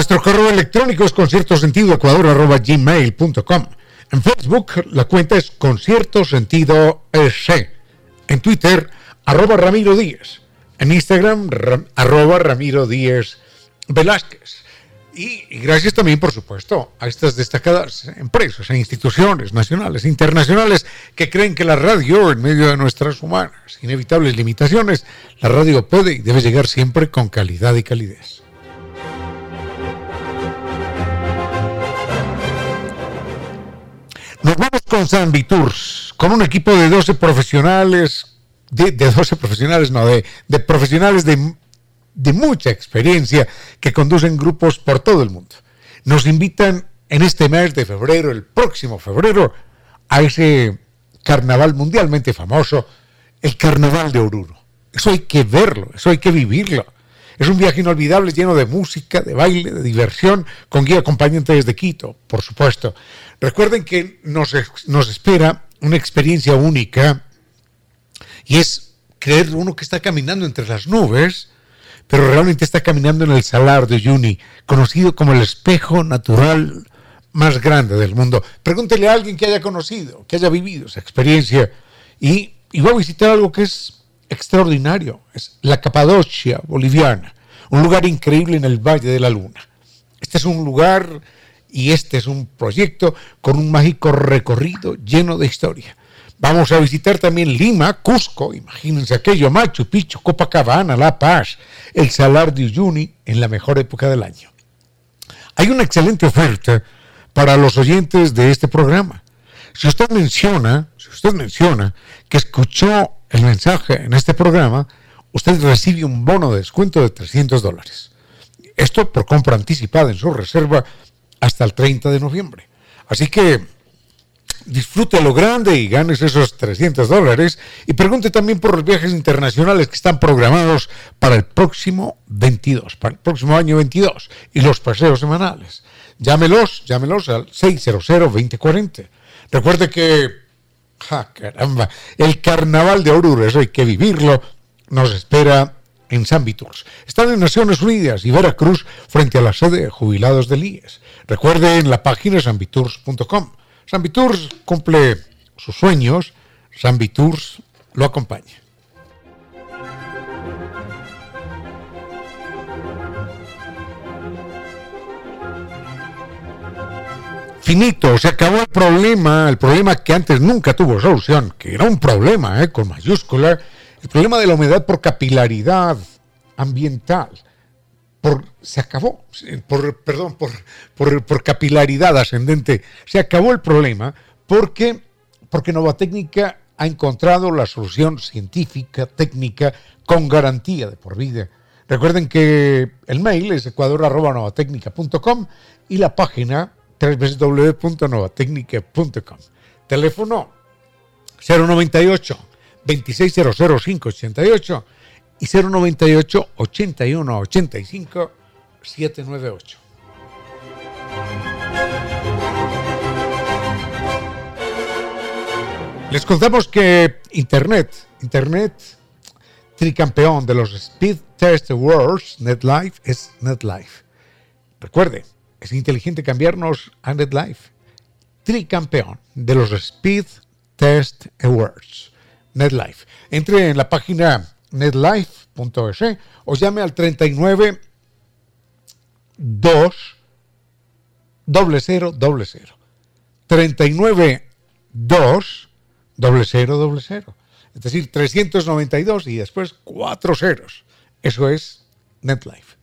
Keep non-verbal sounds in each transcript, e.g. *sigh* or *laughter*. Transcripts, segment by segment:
Nuestro correo electrónico es conciertosentidoecuador.gmail.com. En Facebook la cuenta es Concierto Sentido En Twitter, arroba Ramiro Díez. En Instagram, arroba Ramiro Díez Velázquez. Y, y, gracias también, por supuesto, a estas destacadas empresas e instituciones nacionales, internacionales, que creen que la radio, en medio de nuestras humanas, inevitables limitaciones, la radio puede y debe llegar siempre con calidad y calidez. Nos vamos con San Viturs, con un equipo de 12 profesionales, de, 12 profesionales, no, de, de profesionales de, de mucha experiencia que conducen grupos por todo el mundo. Nos invitan en este mes de febrero, el próximo febrero, a ese carnaval mundialmente famoso, el Carnaval de Oruro. Eso hay que verlo, eso hay que vivirlo. Es un viaje inolvidable lleno de música, de baile, de diversión, con guía acompañante desde Quito, por supuesto. Recuerden que nos, nos espera una experiencia única y es creer uno que está caminando entre las nubes, pero realmente está caminando en el Salar de Uyuni, conocido como el espejo natural más grande del mundo. Pregúntele a alguien que haya conocido, que haya vivido esa experiencia y, y va a visitar algo que es extraordinario. Es la Capadocia boliviana, un lugar increíble en el Valle de la Luna. Este es un lugar y este es un proyecto con un mágico recorrido lleno de historia. Vamos a visitar también Lima, Cusco, imagínense aquello, Machu Picchu, Copacabana, La Paz, el Salar de Uyuni en la mejor época del año. Hay una excelente oferta para los oyentes de este programa. Si usted menciona, si usted menciona que escuchó el mensaje en este programa, usted recibe un bono de descuento de 300 dólares. Esto por compra anticipada en su reserva hasta el 30 de noviembre. Así que disfrute lo grande y ganes esos 300 dólares y pregunte también por los viajes internacionales que están programados para el próximo 22, para el próximo año 22 y los paseos semanales. Llámelos, llámelos al 600-2040. Recuerde que ¡Ja, caramba! El carnaval de Oruro, hay que vivirlo, nos espera en San Viturs. Están en Naciones Unidas y Veracruz frente a la sede de jubilados del IES. Recuerden la página sanviturs.com. San Viturs cumple sus sueños, San Viturs lo acompaña. Finito, se acabó el problema, el problema que antes nunca tuvo solución, que era un problema eh, con mayúscula, el problema de la humedad por capilaridad ambiental. Por, se acabó, por, perdón, por, por, por, capilaridad ascendente, se acabó el problema porque, porque Nova Técnica ha encontrado la solución científica, técnica, con garantía de por vida. Recuerden que el mail es ecuador.novatecnica.com y la página www.novatecnica.com. Teléfono 098 2600 588 y 098 81 85 798. Les contamos que Internet, Internet tricampeón de los Speed Test Awards, NetLife, es NetLife. Recuerde, es inteligente cambiarnos a NetLife. Tricampeón de los Speed Test Awards, NetLife. Entre en la página netlife.es o llame al 39 2 00 00. 39 2 doble cero, doble cero. Es decir, 392 y después cuatro ceros. Eso es NetLife.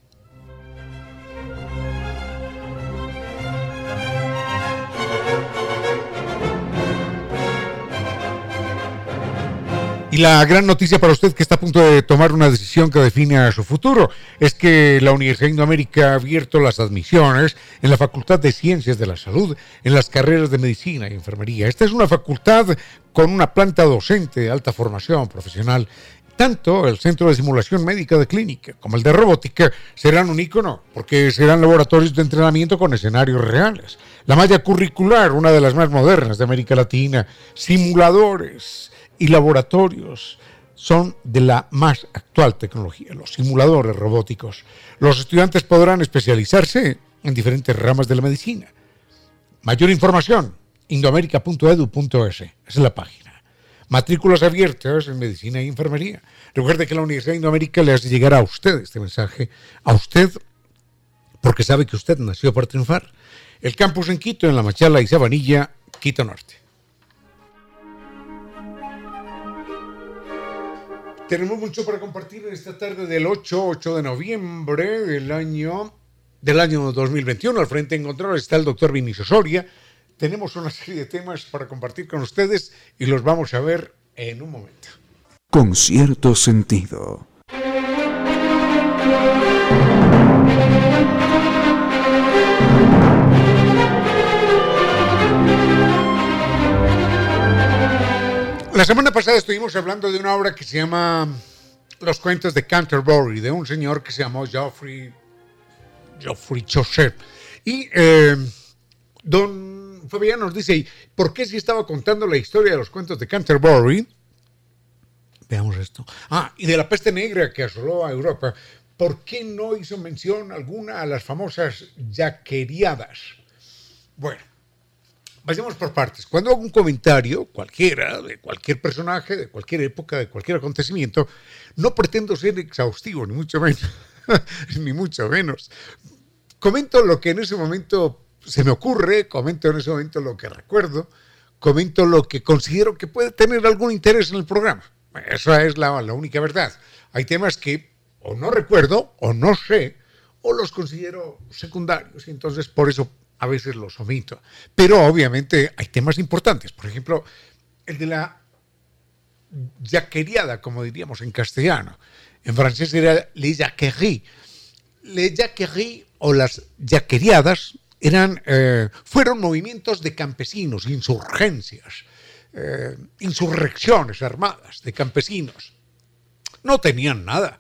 Y la gran noticia para usted que está a punto de tomar una decisión que define su futuro es que la Universidad de Indoamérica ha abierto las admisiones en la Facultad de Ciencias de la Salud en las carreras de Medicina y Enfermería. Esta es una facultad con una planta docente de alta formación profesional. Tanto el Centro de Simulación Médica de Clínica como el de Robótica serán un ícono porque serán laboratorios de entrenamiento con escenarios reales. La malla curricular, una de las más modernas de América Latina, simuladores y laboratorios son de la más actual tecnología, los simuladores robóticos. Los estudiantes podrán especializarse en diferentes ramas de la medicina. Mayor información, indoamerica.edu.es, es la página. Matrículas abiertas en medicina e enfermería. Recuerde que la Universidad de Indoamérica le hace llegar a usted este mensaje, a usted, porque sabe que usted nació para triunfar. El campus en Quito, en La Machala y Sabanilla, Quito Norte. Tenemos mucho para compartir en esta tarde del 8, 8 de noviembre del año, del año 2021. Al frente en control está el doctor Vinicio Soria. Tenemos una serie de temas para compartir con ustedes y los vamos a ver en un momento. Con cierto sentido. La semana pasada estuvimos hablando de una obra que se llama Los cuentos de Canterbury, de un señor que se llamó Geoffrey, Geoffrey Chaucer. Y eh, don Fabián nos dice, ¿por qué si estaba contando la historia de los cuentos de Canterbury? Veamos esto. Ah, y de la peste negra que asoló a Europa, ¿por qué no hizo mención alguna a las famosas yaqueriadas? Bueno, vayamos por partes. Cuando hago un comentario, cualquiera, de cualquier personaje, de cualquier época, de cualquier acontecimiento, no pretendo ser exhaustivo, ni mucho menos, *laughs* ni mucho menos. Comento lo que en ese momento se me ocurre, comento en ese momento lo que recuerdo, comento lo que considero que puede tener algún interés en el programa. Esa es la, la única verdad. Hay temas que o no recuerdo, o no sé, o los considero secundarios, y entonces por eso a veces los omito. Pero obviamente hay temas importantes. Por ejemplo, el de la yaqueriada, como diríamos en castellano. En francés era les jacqueries. Les jacqueries o las yaqueriadas eran, eh, fueron movimientos de campesinos, insurgencias, eh, insurrecciones armadas de campesinos. No tenían nada,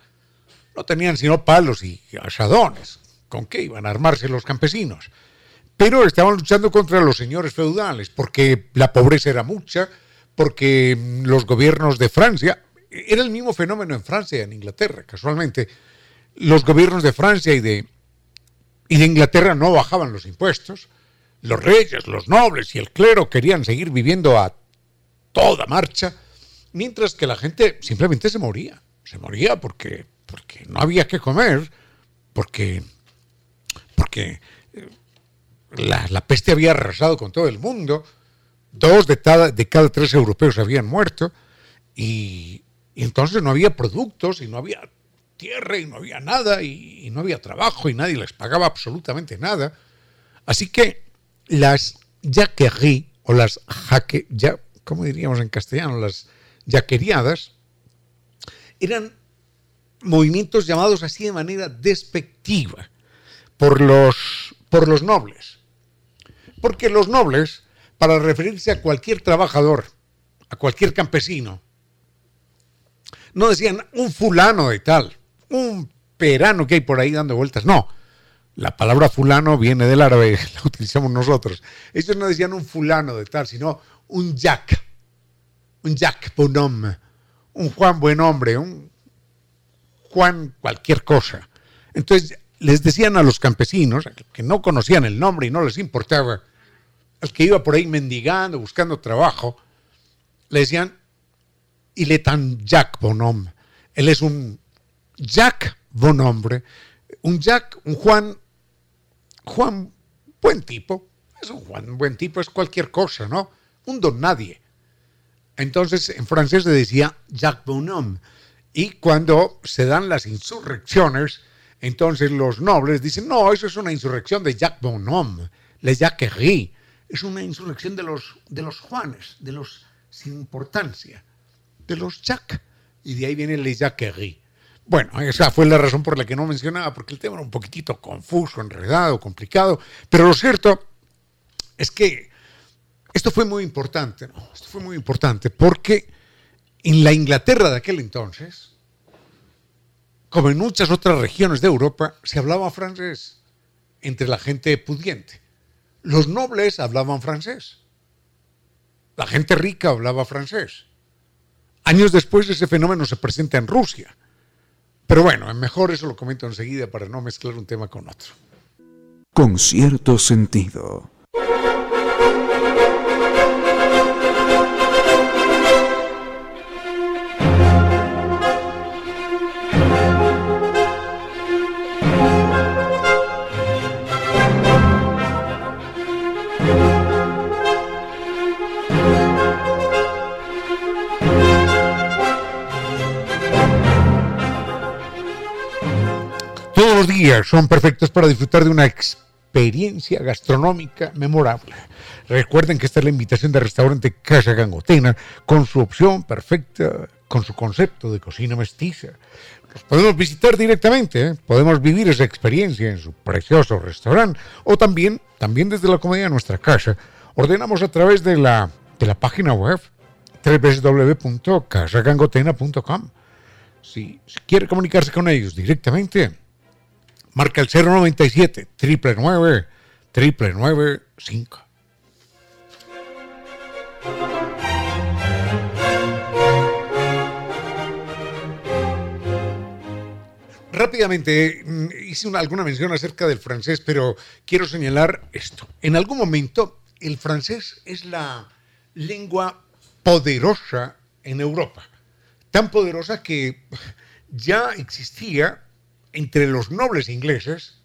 no tenían sino palos y asadones. ¿Con qué iban a armarse los campesinos? Pero estaban luchando contra los señores feudales, porque la pobreza era mucha, porque los gobiernos de Francia, era el mismo fenómeno en Francia y en Inglaterra, casualmente, los gobiernos de Francia y de, y de Inglaterra no bajaban los impuestos, los reyes, los nobles y el clero querían seguir viviendo a toda marcha, mientras que la gente simplemente se moría, se moría porque, porque no había que comer, porque, porque la, peste había arrasado con todo el mundo, dos de cada, de cada tres europeos habían muerto, y, entonces no había productos, y no había tierra, y no había nada, y, no había trabajo, y nadie les pagaba absolutamente nada. Así que las yaqueries, o las jaque, ya, ¿cómo diríamos en castellano? Las yaqueriadas, eran movimientos llamados así de manera despectiva por los, por los nobles Porque los nobles, para referirse a cualquier trabajador, a cualquier campesino, no decían un fulano de tal, un perano que hay por ahí dando vueltas. No, la palabra fulano viene del árabe, *laughs* la utilizamos nosotros. Ellos no decían un fulano de tal, sino un Jack, un Jack Bonhomme, un Juan buen hombre, un Juan cualquier cosa. Entonces les decían a los campesinos, que no conocían el nombre y no les importaba, al que iba por ahí mendigando, buscando trabajo, le decían, y le tan Jack Bonhomme. Él es un Jack Bonhombre, un Jack, un Juan, Juan, buen tipo, es un Juan, buen tipo, es cualquier cosa, ¿no? Un don nadie. Entonces, en francés se decía Jacques Bonhomme. Y cuando se dan las insurrecciones, entonces los nobles dicen, no, eso es una insurrección de Jacques Bonhomme, le Jacquerie. Es una insurrección de los, de los Juanes, de los sin importancia, de los Jacques. Y de ahí viene le Jacquerie. Bueno, esa fue la razón por la que no mencionaba, porque el tema era un poquitito confuso, enredado, complicado. Pero lo cierto es que esto fue muy importante, ¿no? Esto fue muy importante porque en la Inglaterra de aquel entonces, como en muchas otras regiones de Europa, se hablaba francés entre la gente pudiente. Los nobles hablaban francés. La gente rica hablaba francés. Años después ese fenómeno se presenta en Rusia. Pero bueno, mejor eso lo comento enseguida para no mezclar un tema con otro. Con cierto sentido. Los días son perfectos para disfrutar de una experiencia gastronómica memorable. Recuerden que esta es la invitación del restaurante Casa Gangotena con su opción perfecta, con su concepto de cocina mestiza. Los podemos visitar directamente, ¿eh? podemos vivir esa experiencia en su precioso restaurante o también, también desde la comodidad de nuestra casa. Ordenamos a través de la, de la página web www.casagangotena.com. Si, si quiere comunicarse con ellos directamente, Marca el 097 triple 995. Rápidamente, mm, hice alguna mención acerca del francés, pero quiero señalar esto. En algún momento, el francés es la lengua poderosa en Europa. Tan poderosa que ya existía entre los nobles ingleses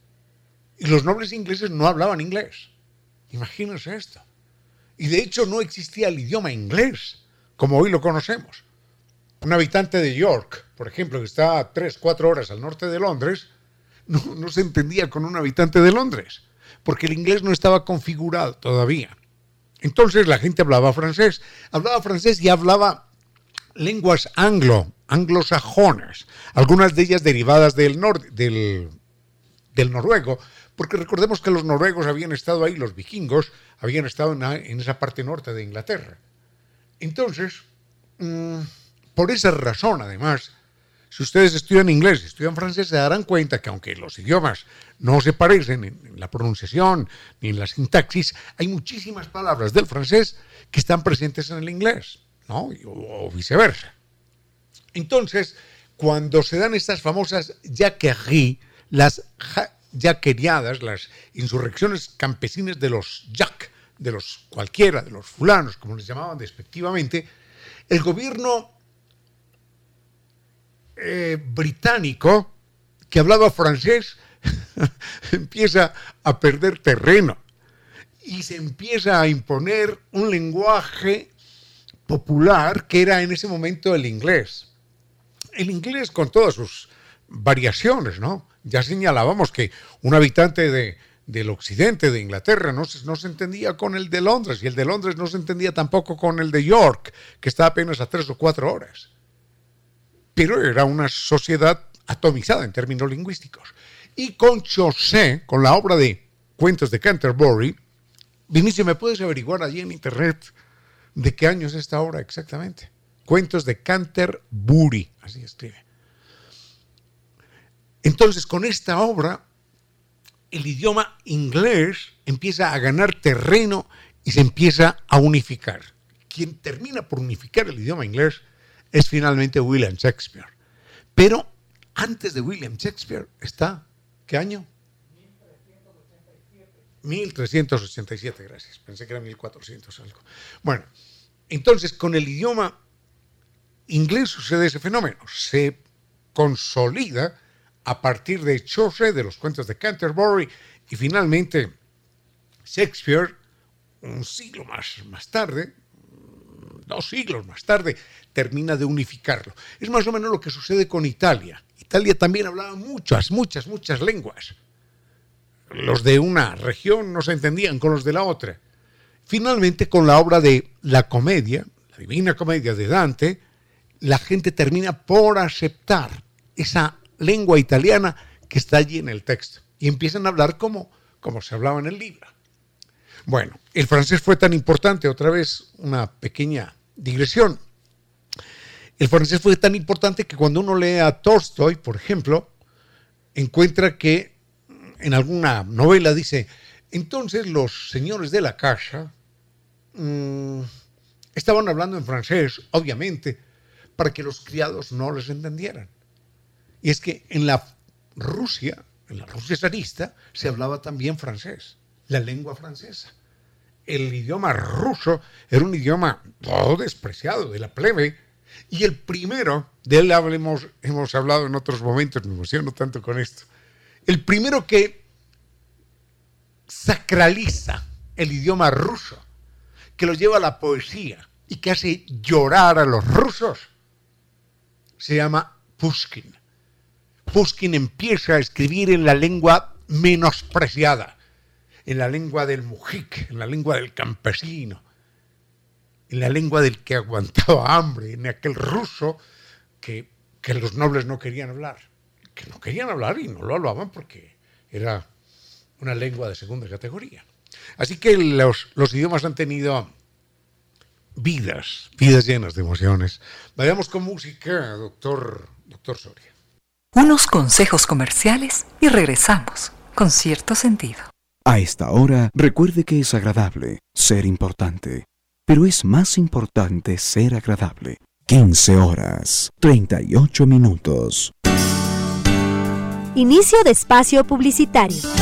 y los nobles ingleses no hablaban inglés. Imagínense esto. Y de hecho no existía el idioma inglés como hoy lo conocemos. Un habitante de York, por ejemplo, que está a 3, 4 horas al norte de Londres, no, no se entendía con un habitante de Londres, porque el inglés no estaba configurado todavía. Entonces la gente hablaba francés, hablaba francés y hablaba lenguas anglo, anglosajonas, algunas de ellas derivadas del, del, del, noruego, porque recordemos que los noruegos habían estado ahí, los vikingos habían estado en, esa parte norte de Inglaterra. Entonces, mm, por esa razón, además, si ustedes estudian inglés, estudian francés, se darán cuenta que aunque los idiomas no se parecen en, la pronunciación ni en la sintaxis, hay muchísimas palabras del francés que están presentes en el inglés, ¿no? o viceversa. Entonces, cuando se dan estas famosas yaqueries, las yaqueriadas, las insurrecciones campesinas de los yak, de los cualquiera, de los fulanos, como les llamaban despectivamente, el gobierno eh, británico, que hablaba francés, *laughs* empieza a perder terreno y se empieza a imponer un lenguaje popular que era en ese momento el inglés el inglés con todas sus variaciones, ¿no? Ya señalábamos que un habitante de, del occidente de Inglaterra no se, no se entendía con el de Londres y el de Londres no se entendía tampoco con el de York, que está apenas a tres o cuatro horas. Pero era una sociedad atomizada en términos lingüísticos. Y con Chaucer, con la obra de Cuentos de Canterbury, Vinicio, ¿me puedes averiguar allí en internet de qué año es esta obra exactamente? Cuentos de Canterbury, así escribe. Entonces, con esta obra, el idioma inglés empieza a ganar terreno y se empieza a unificar. Quien termina por unificar el idioma inglés es finalmente William Shakespeare. Pero antes de William Shakespeare está, ¿qué año? 1387, gracias. Pensé que era 1400 algo. Bueno, entonces con el idioma inglés sucede ese fenómeno. Se consolida a partir de Chaucer, de los cuentos de Canterbury, y finalmente Shakespeare, un siglo más, más tarde, dos siglos más tarde, termina de unificarlo. Es más o menos lo que sucede con Italia. Italia también hablaba muchas, muchas, muchas lenguas. Los de una región no se entendían con los de la otra. Finalmente, con la obra de la comedia, la Divina Comedia de Dante, la gente termina por aceptar esa lengua italiana que está allí en el texto y empiezan a hablar como, como se hablaba en el libro. Bueno, el francés fue tan importante, otra vez una pequeña digresión. El francés fue tan importante que cuando uno lee a Tolstoy, por ejemplo, encuentra que en alguna novela dice, entonces los señores de la casa mmm, estaban hablando en francés, obviamente, para que los criados no les entendieran. Y es que en la Rusia, en la Rusia zarista, se hablaba también francés, la lengua francesa. El idioma ruso era un idioma todo despreciado de la plebe. Y el primero, de él hablemos, hemos hablado en otros momentos, me emociono tanto con esto. El primero que sacraliza el idioma ruso, que lo lleva a la poesía y que hace llorar a los rusos, se llama Pushkin. Pushkin empieza a escribir en la lengua menospreciada, en la lengua del mujik, en la lengua del campesino, en la lengua del que aguantaba hambre, en aquel ruso que, que los nobles no querían hablar, que no querían hablar y no lo hablaban porque era una lengua de segunda categoría. Así que los, los idiomas han tenido vidas, vidas llenas de emociones. Vayamos con música, doctor, doctor Soria unos consejos comerciales y regresamos con cierto sentido. A esta hora, recuerde que es agradable ser importante, pero es más importante ser agradable. 15 horas, 38 minutos. Inicio de espacio publicitario.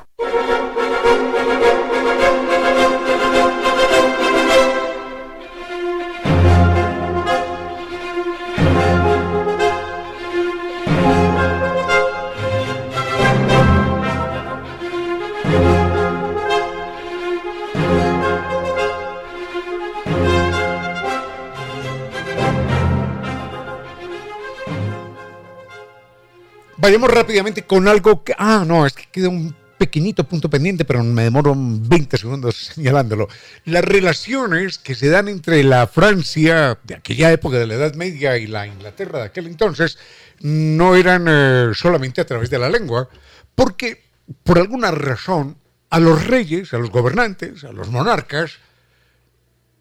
Vayamos rápidamente con algo que... Ah, no, es que queda un pequeñito punto pendiente, pero me demoro 20 segundos *laughs* señalándolo. Las relaciones que se dan entre la Francia de aquella época de la Edad Media y la Inglaterra de aquel entonces no eran eh, solamente a través de la lengua, porque por alguna razón a los reyes, a los gobernantes, a los monarcas,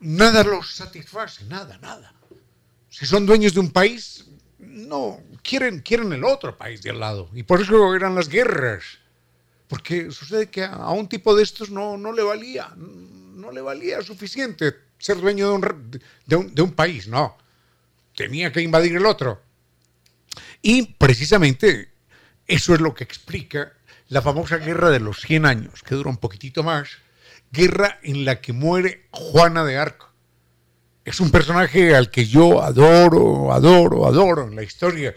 nada los satisface, nada, nada. Si son dueños de un país, no, quieren, quieren el otro país de al lado. Y por eso eran las guerras. Porque sucede que a un tipo de estos no, no le valía, no le valía suficiente ser dueño de un, de un, de un país, no. Tenía que invadir el otro. Y precisamente eso es lo que explica la famosa guerra de los 100 años, que dura un poquitito más, guerra en la que muere Juana de Arco es un personaje al que yo adoro, adoro, adoro en la historia.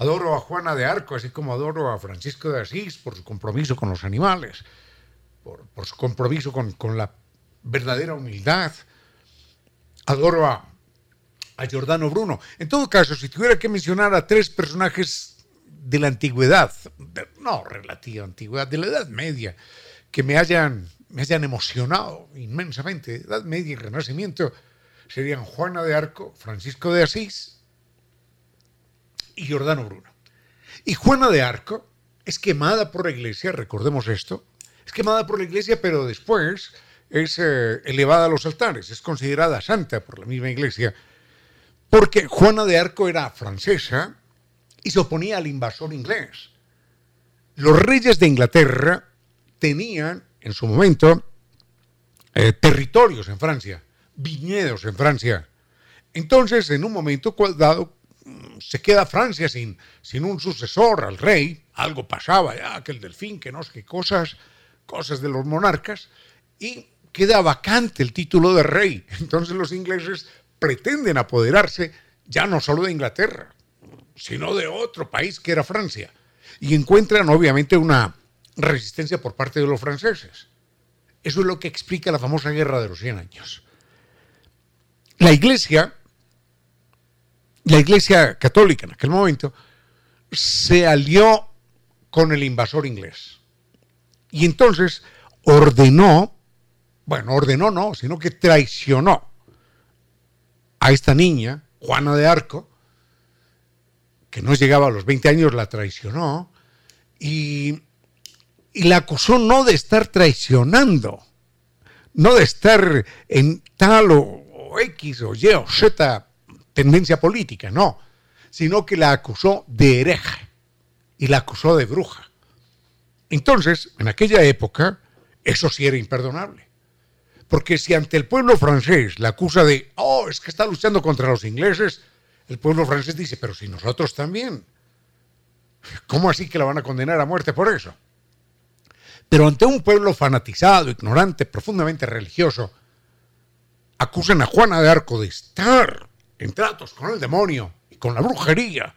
Adoro a Juana de Arco, así como adoro a Francisco de Asís por su compromiso con los animales, por, su compromiso con, la verdadera humildad. Adoro a, a Giordano Bruno. En todo caso, si tuviera que mencionar a tres personajes de la antigüedad, no relativa antigüedad, de la Edad Media, que me hayan, me hayan emocionado inmensamente, Edad Media y Renacimiento, serían Juana de Arco, Francisco de Asís y Giordano Bruno. Y Juana de Arco es quemada por la iglesia, recordemos esto, es quemada por la iglesia, pero después es eh, elevada a los altares, es considerada santa por la misma iglesia, porque Juana de Arco era francesa y se oponía al invasor inglés. Los reyes de Inglaterra tenían en su momento eh, territorios en Francia, viñedos en Francia. Entonces, en un momento dado, se queda Francia sin, sin un sucesor al rey, algo pasaba ya, que el delfín, que no sé qué cosas, cosas de los monarcas, y queda vacante el título de rey. *laughs* Entonces los ingleses pretenden apoderarse ya no solo de Inglaterra, sino de otro país que era Francia. Y encuentran obviamente una resistencia por parte de los franceses. Eso es lo que explica la famosa guerra de los 100 años. La iglesia la Iglesia Católica en aquel momento se alió con el invasor inglés. Y entonces ordenó, bueno, ordenó no, sino que traicionó a esta niña, Juana de Arco, que no llegaba a los 20 años, la traicionó y, la acusó no de estar traicionando, no de estar en tal o, o X o Y o Z tendencia política, no, sino que la acusó de hereje y la acusó de bruja. Entonces, en aquella época, eso sí era imperdonable. Porque si ante el pueblo francés la acusa de, oh, es que está luchando contra los ingleses, el pueblo francés dice, pero si nosotros también. ¿Cómo así que la van a condenar a muerte por eso? Pero ante un pueblo fanatizado, ignorante, profundamente religioso, acusan a Juana de Arco de estar en tratos con el demonio y con la brujería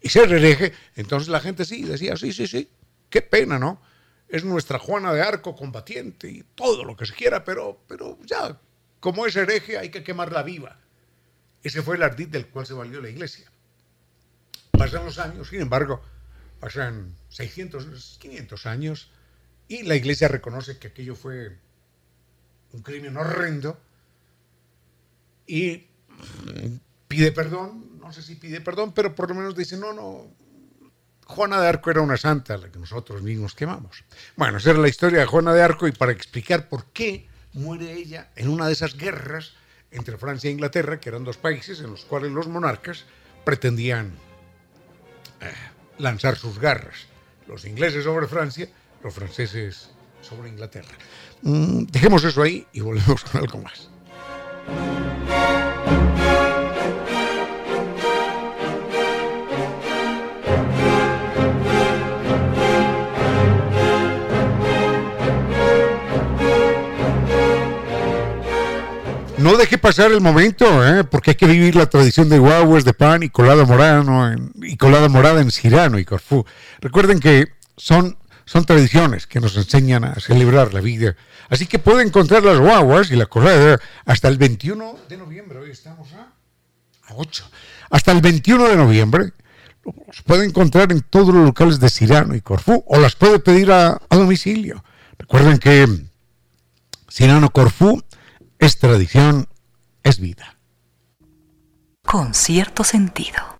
y ser hereje, entonces la gente sí decía, sí, sí, sí, qué pena, ¿no? Es nuestra Juana de Arco combatiente y todo lo que se quiera, pero, pero ya, como es hereje hay que quemarla viva. Ese fue el ardid del cual se valió la iglesia. Pasan los años, sin embargo, pasan 600, 500 años y la iglesia reconoce que aquello fue un crimen horrendo y pide perdón, no sé si pide perdón, pero por lo menos dice, no, no, Juana de Arco era una santa, la que nosotros mismos quemamos. Bueno, esa era la historia de Juana de Arco y para explicar por qué muere ella en una de esas guerras entre Francia e Inglaterra, que eran dos países en los cuales los monarcas pretendían eh, lanzar sus garras. Los ingleses sobre Francia, los franceses sobre Inglaterra. Mm, dejemos eso ahí y volvemos con algo más. No deje pasar el momento, ¿eh? porque hay que vivir la tradición de guaguas de pan y colada morada, y colada morada en Cirano y Corfú. Recuerden que son, son tradiciones que nos enseñan a celebrar la vida. Así que puede encontrar las guaguas y la colada hasta el 21 de noviembre. Hoy estamos a, a 8. Hasta el 21 de noviembre los puede encontrar en todos los locales de Cirano y Corfú o las puede pedir a, a domicilio. Recuerden que Cirano Corfú es tradición, es vida. Con cierto sentido.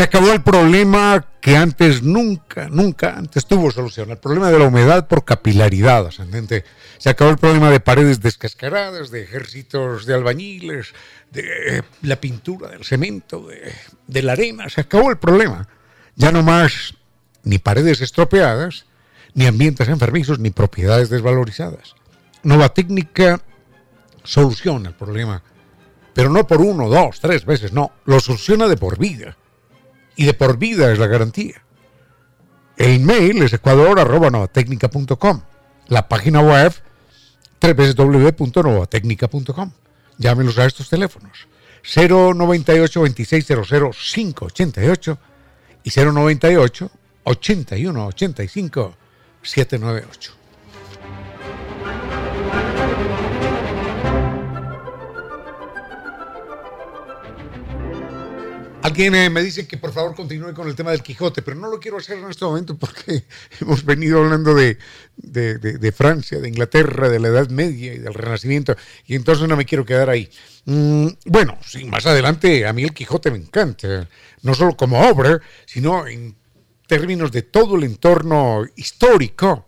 Se acabó el problema que antes nunca, nunca antes tuvo solución. El problema de la humedad por capilaridad ascendente. Se acabó el problema de paredes descascaradas, de ejércitos de albañiles, de la pintura del cemento, de, de la arena. Se acabó el problema. Ya no más ni paredes estropeadas, ni ambientes enfermizos, ni propiedades desvalorizadas. Nueva técnica soluciona el problema, pero no por uno, dos, tres veces, no, lo soluciona de por vida y de por vida es la garantía. El mail es ecuador.novatecnica.com. La página web www.novatecnica.com. Llámenos a estos teléfonos. 098 2600 588 y 098 81 85 798. Alguien eh, me dice que por favor continúe con el tema del Quijote, pero no lo quiero hacer en este momento porque *laughs* hemos venido hablando de, de, Francia, de Inglaterra, de la Edad Media y del Renacimiento, y entonces no me quiero quedar ahí. Mm, bueno, sí, más adelante a mí el Quijote me encanta, no solo como obra, sino en términos de todo el entorno histórico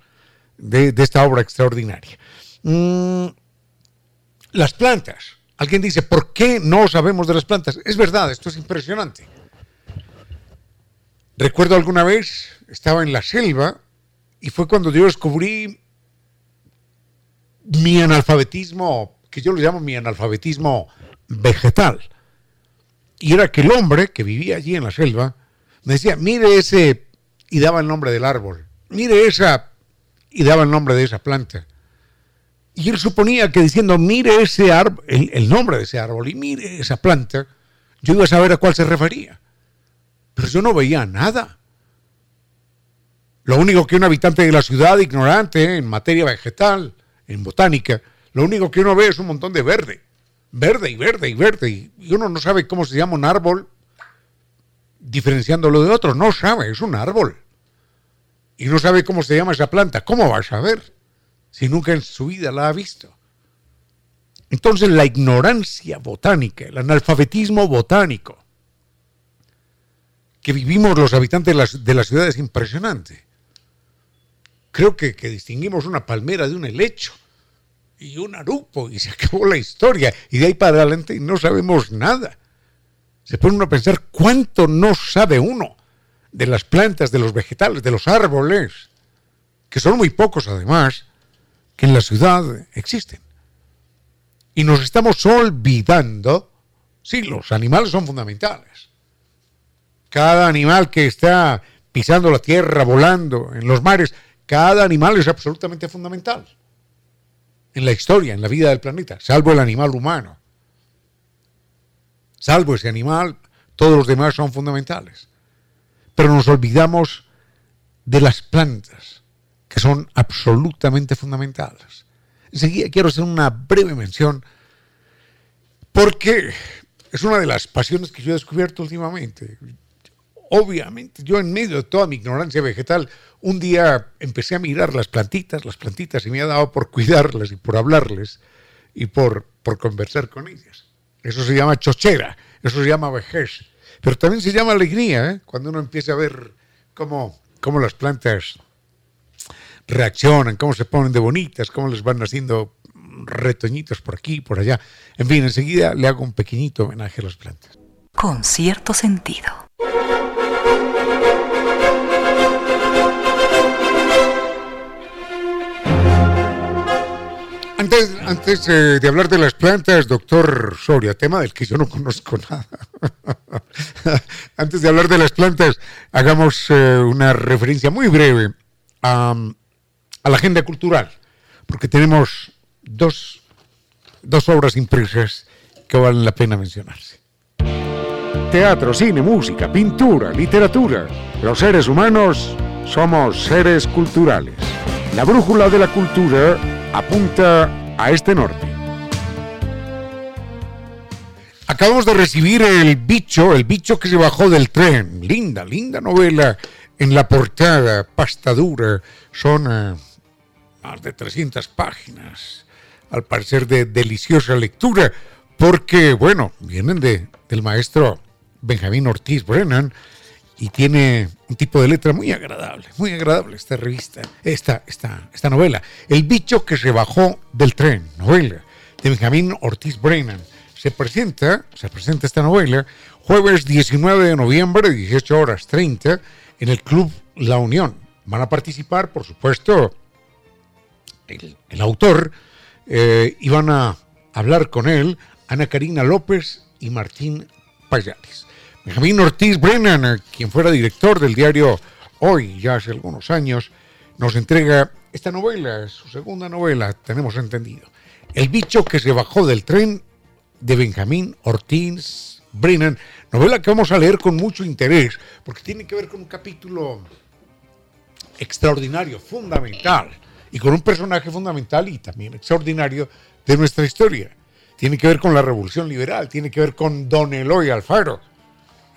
de, esta obra extraordinaria. Mm, las plantas Alguien dice, ¿por qué no sabemos de las plantas? Es verdad, esto es impresionante. Recuerdo alguna vez, estaba en la selva y fue cuando yo descubrí mi analfabetismo, que yo lo llamo mi analfabetismo vegetal. Y era que el hombre que vivía allí en la selva me decía, mire ese, y daba el nombre del árbol, mire esa, y daba el nombre de esa planta. Y él suponía que diciendo, mire ese árbol, el, nombre de ese árbol y mire esa planta, yo iba a saber a cuál se refería. Pero yo no veía nada. Lo único que un habitante de la ciudad, ignorante en materia vegetal, en botánica, lo único que uno ve es un montón de verde. Verde y verde y verde. Y uno no sabe cómo se llama un árbol diferenciándolo de otro. No sabe, es un árbol. Y no sabe cómo se llama esa planta. ¿Cómo va a saber? Si nunca en su vida la ha visto. Entonces la ignorancia botánica, el analfabetismo botánico que vivimos los habitantes de la, de la ciudad es impresionante. Creo que, que, distinguimos una palmera de un helecho y un arupo y se acabó la historia y de ahí para adelante no sabemos nada. Se pone uno a pensar cuánto no sabe uno de las plantas, de los vegetales, de los árboles, que son muy pocos además, en la ciudad existen. Y nos estamos olvidando, sí, los animales son fundamentales. Cada animal que está pisando la tierra, volando en los mares, cada animal es absolutamente fundamental en la historia, en la vida del planeta, salvo el animal humano. Salvo ese animal, todos los demás son fundamentales. Pero nos olvidamos de las plantas, que son absolutamente fundamentales. Enseguida quiero hacer una breve mención porque es una de las pasiones que yo he descubierto últimamente. Obviamente, yo en medio de toda mi ignorancia vegetal, un día empecé a mirar las plantitas, las plantitas, y me ha dado por cuidarlas y por hablarles y por, por conversar con ellas. Eso se llama chochera, eso se llama vejez, pero también se llama alegría, ¿eh? cuando uno empieza a ver cómo, cómo las plantas reaccionan, cómo se ponen de bonitas, cómo les van haciendo retoñitos por aquí, por allá. En fin, enseguida le hago un pequeñito homenaje a las plantas. Con cierto sentido. Antes, antes eh, de hablar de las plantas, doctor Soria, tema del que yo no conozco nada. *laughs* antes de hablar de las plantas, hagamos eh, una referencia muy breve a a la agenda cultural, porque tenemos dos, dos obras impresas que valen la pena mencionarse. Teatro, cine, música, pintura, literatura. Los seres humanos somos seres culturales. La brújula de la cultura apunta a este norte. Acabamos de recibir El bicho, el bicho que se bajó del tren. Linda, linda novela en la portada, pasta dura. Más de 300 páginas, al parecer de deliciosa lectura, porque, bueno, vienen de, del maestro Benjamín Ortiz Brennan y tiene un tipo de letra muy agradable, muy agradable esta revista, esta, esta, esta novela. El bicho que se bajó del tren, novela de Benjamín Ortiz Brennan. Se presenta, se presenta esta novela jueves 19 de noviembre, 18 horas 30, en el Club La Unión. Van a participar, por supuesto, el, autor, eh, iban a hablar con él Ana Karina López y Martín Payares. Benjamín Ortiz Brennan, quien fuera director del diario hoy, ya hace algunos años, nos entrega esta novela, su segunda novela, tenemos entendido. El bicho que se bajó del tren de Benjamín Ortiz Brennan, novela que vamos a leer con mucho interés, porque tiene que ver con un capítulo extraordinario, fundamental, y con un personaje fundamental y también extraordinario de nuestra historia. Tiene que ver con la revolución liberal, tiene que ver con Don Eloy Alfaro,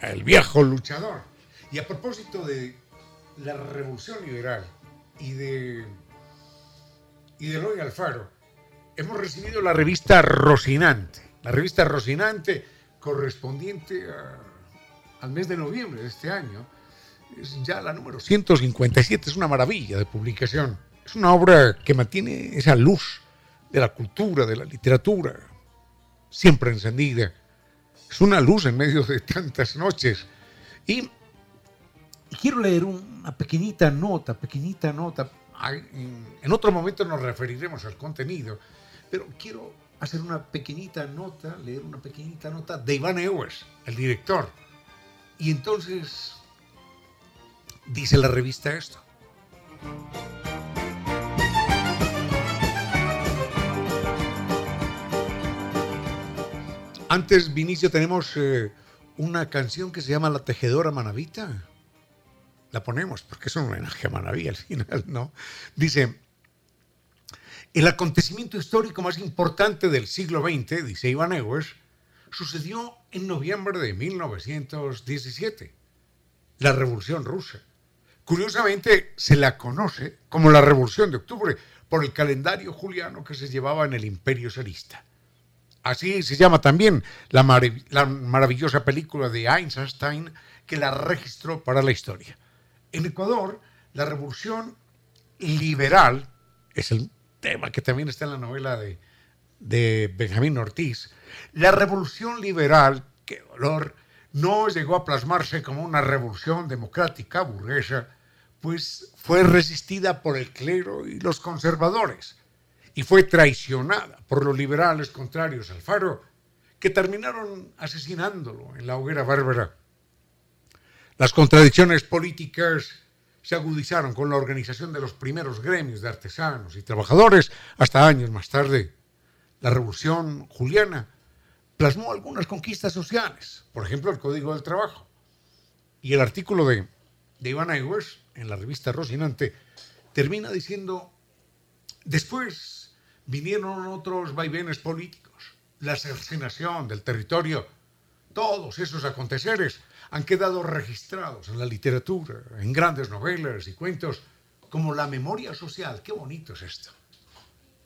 el viejo luchador. Y a propósito de la revolución liberal y de, y de Eloy Alfaro, hemos recibido la revista Rocinante, la revista Rocinante correspondiente al mes de noviembre de este año. Es ya la número 157, es una maravilla de publicación. Es una obra que mantiene esa luz de la cultura, de la literatura, siempre encendida. Es una luz en medio de tantas noches. Y quiero leer una pequeñita nota, pequeñita nota. En otro momento nos referiremos al contenido, pero quiero hacer una pequeñita nota, leer una pequeñita nota de Iván Ewers, el director. Y entonces dice la revista esto. Antes, Vinicio, tenemos eh, una canción que se llama La Tejedora Manavita. La ponemos porque es un homenaje a Manaví al final, ¿no? Dice, el acontecimiento histórico más importante del siglo XX, dice Iván Ewers, sucedió en noviembre de 1917, la Revolución Rusa. Curiosamente, se la conoce como la Revolución de Octubre por el calendario juliano que se llevaba en el Imperio zarista. Así se llama también la, maravillosa película de Einstein que la registró para la historia. En Ecuador, la revolución liberal, es el tema que también está en la novela de, de Benjamín Ortiz, la revolución liberal, qué dolor, no llegó a plasmarse como una revolución democrática burguesa, pues fue resistida por el clero y los conservadores y fue traicionada por los liberales contrarios al Faro, que terminaron asesinándolo en la hoguera bárbara. Las contradicciones políticas se agudizaron con la organización de los primeros gremios de artesanos y trabajadores hasta años más tarde. La revolución juliana plasmó algunas conquistas sociales, por ejemplo el Código del Trabajo. Y el artículo de, de Iván Ewers en la revista Rocinante termina diciendo, después vinieron otros vaivenes políticos, la cercenación del territorio, todos esos aconteceres han quedado registrados en la literatura, en grandes novelas y cuentos, como la memoria social. Qué bonito es esto.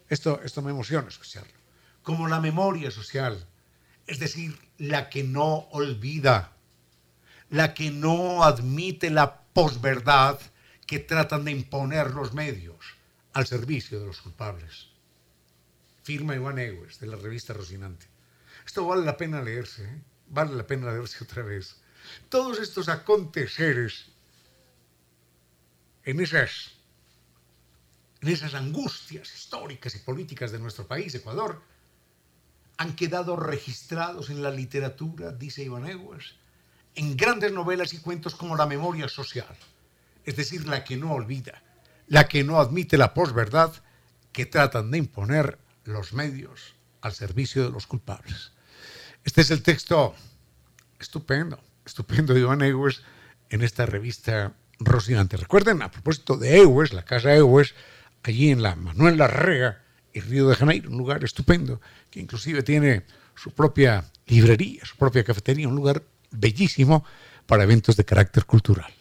Esto, esto me emociona escucharlo. Como la memoria social, es decir, la que no olvida, la que no admite la posverdad que tratan de imponer los medios al servicio de los culpables firma Iván Ewers de la revista Rocinante. Esto vale la pena leerse, ¿eh? vale la pena leerse *laughs* otra vez. Todos estos aconteceres en esas, en esas angustias históricas y políticas de nuestro país, Ecuador, han quedado registrados en la literatura, dice Iván Ewers, en grandes novelas y cuentos como La memoria social, es decir, la que no olvida, la que no admite la posverdad que tratan de imponer los medios al servicio de los culpables. Este es el texto estupendo, estupendo de Iván Ewers en esta revista Rocinante. Recuerden, a propósito de Ewers, la casa Ewers, allí en la Manuel Larrega y Río de Janeiro, un lugar estupendo, que inclusive tiene su propia librería, su propia cafetería, un lugar bellísimo para eventos de carácter cultural.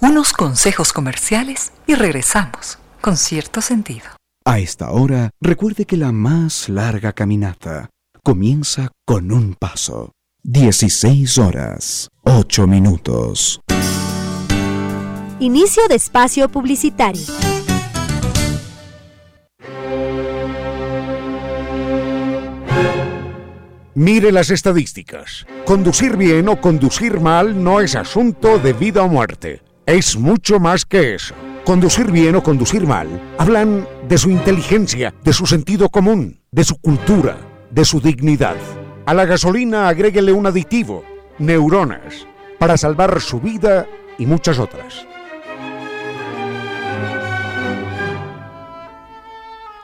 Unos consejos comerciales y regresamos con cierto sentido. A esta hora, recuerde que la más larga caminata comienza con un paso. 16 horas, 8 minutos. Inicio de espacio publicitario. Mire las estadísticas. Conducir bien o conducir mal no es asunto de vida o muerte. Es mucho más que eso. Conducir bien o conducir mal hablan de su inteligencia, de su sentido común, de su cultura, de su dignidad. A la gasolina agréguele un aditivo, neuronas, para salvar su vida y muchas otras.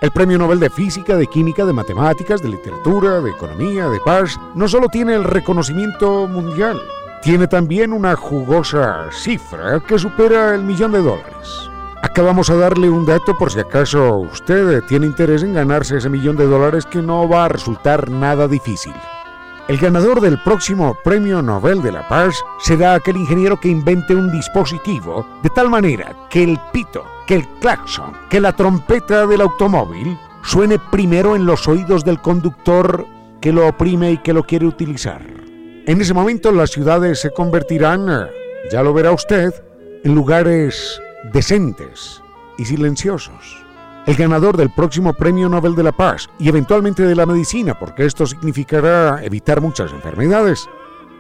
El Premio Nobel de Física, de Química, de Matemáticas, de Literatura, de Economía, de Paz, no solo tiene el reconocimiento mundial, tiene también una jugosa cifra que supera el millón de dólares. Acá vamos a darle un dato por si acaso usted tiene interés en ganarse ese millón de dólares que no va a resultar nada difícil. El ganador del próximo Premio Nobel de la Paz será aquel ingeniero que invente un dispositivo de tal manera que el pito, que el claxon, que la trompeta del automóvil suene primero en los oídos del conductor que lo oprime y que lo quiere utilizar. En ese momento las ciudades se convertirán, ya lo verá usted, en lugares decentes y silenciosos. El ganador del próximo Premio Nobel de la Paz y eventualmente de la medicina, porque esto significará evitar muchas enfermedades,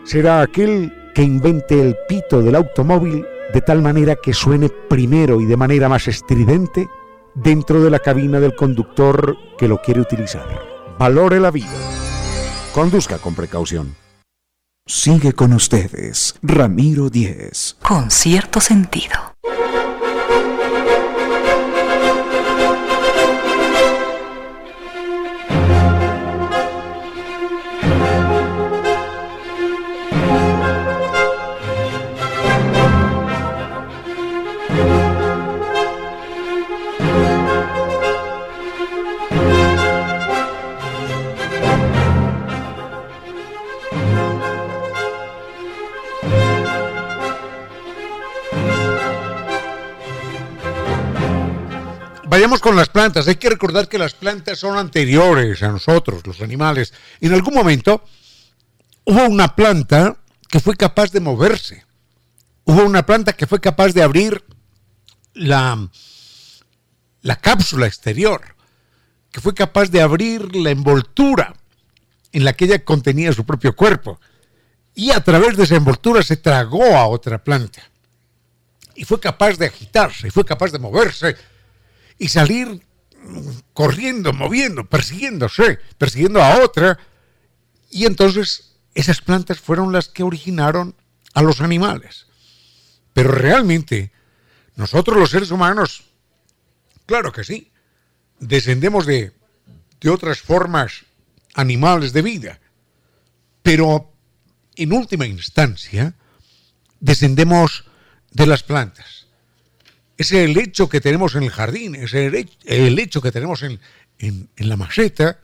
será aquel que invente el pito del automóvil de tal manera que suene primero y de manera más estridente dentro de la cabina del conductor que lo quiere utilizar. Valore la vida. Conduzca con precaución. Sigue con ustedes, Ramiro Díez. Con cierto sentido. Vayamos con las plantas. Hay que recordar que las plantas son anteriores a nosotros, los animales. En algún momento hubo una planta que fue capaz de moverse. Hubo una planta que fue capaz de abrir la, la cápsula exterior, que fue capaz de abrir la envoltura en la que ella contenía su propio cuerpo. Y a través de esa envoltura se tragó a otra planta. Y fue capaz de agitarse, y fue capaz de moverse y salir corriendo, moviendo, persiguiéndose, persiguiendo a otra. Y entonces esas plantas fueron las que originaron a los animales. Pero realmente, nosotros los seres humanos, claro que sí, descendemos de, de otras formas animales de vida. Pero en última instancia, descendemos de las plantas ese helecho que tenemos en el jardín, ese helecho que tenemos en, la maceta,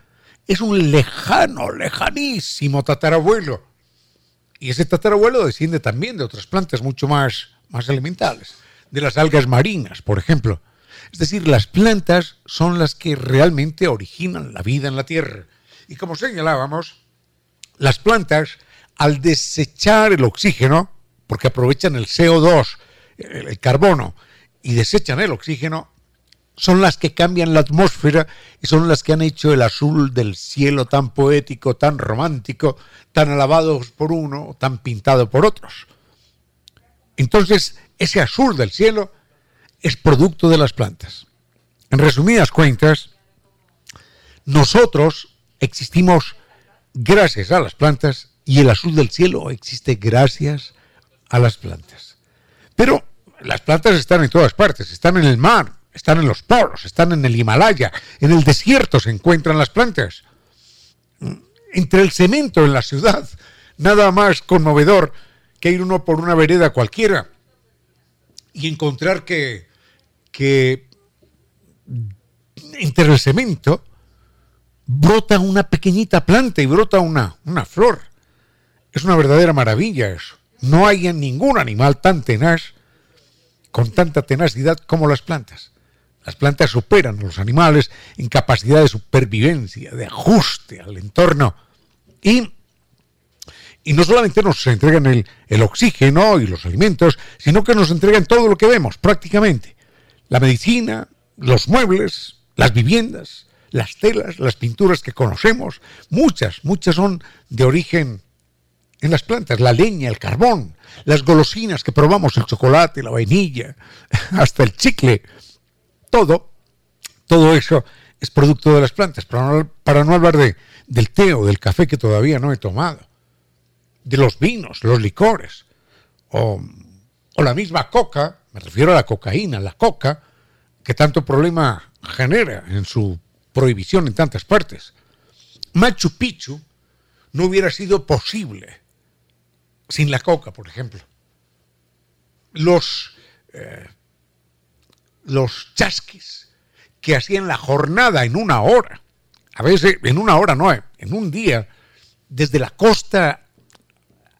es un lejano, lejanísimo tatarabuelo. Y ese tatarabuelo desciende también de otras plantas mucho más, más elementales, de las algas marinas, por ejemplo. Es decir, las plantas son las que realmente originan la vida en la Tierra. Y como señalábamos, las plantas, al desechar el oxígeno, porque aprovechan el CO2, el carbono, y desechan el oxígeno son las que cambian la atmósfera y son las que han hecho el azul del cielo tan poético, tan romántico, tan alabado por uno, tan pintado por otros. Entonces, ese azul del cielo es producto de las plantas. En resumidas cuentas, nosotros existimos gracias a las plantas y el azul del cielo existe gracias a las plantas. Pero las plantas están en todas partes, están en el mar, están en los polos, están en el Himalaya, en el desierto se encuentran las plantas. Entre el cemento en la ciudad, nada más conmovedor que ir uno por una vereda cualquiera y encontrar que, entre el cemento brota una pequeñita planta y brota una, una flor. Es una verdadera maravilla eso. No hay en ningún animal tan tenaz con tanta tenacidad como las plantas. Las plantas superan a los animales en capacidad de supervivencia, de ajuste al entorno. Y, y no solamente nos entregan el, el oxígeno y los alimentos, sino que nos entregan todo lo que vemos, prácticamente. La medicina, los muebles, las viviendas, las telas, las pinturas que conocemos, muchas, muchas son de origen en las plantas, la leña, el carbón, las golosinas que probamos, el chocolate, la vainilla, *laughs* hasta el chicle, todo, todo eso es producto de las plantas, para no, para no hablar de, del té o del café que todavía no he tomado, de los vinos, los licores, o, o la misma coca, me refiero a la cocaína, la coca, que tanto problema genera en su prohibición en tantas partes. Machu Picchu no hubiera sido posible sin la coca, por ejemplo. Los, eh, los chasquis que hacían la jornada en una hora, a veces en una hora no, en un día, desde la costa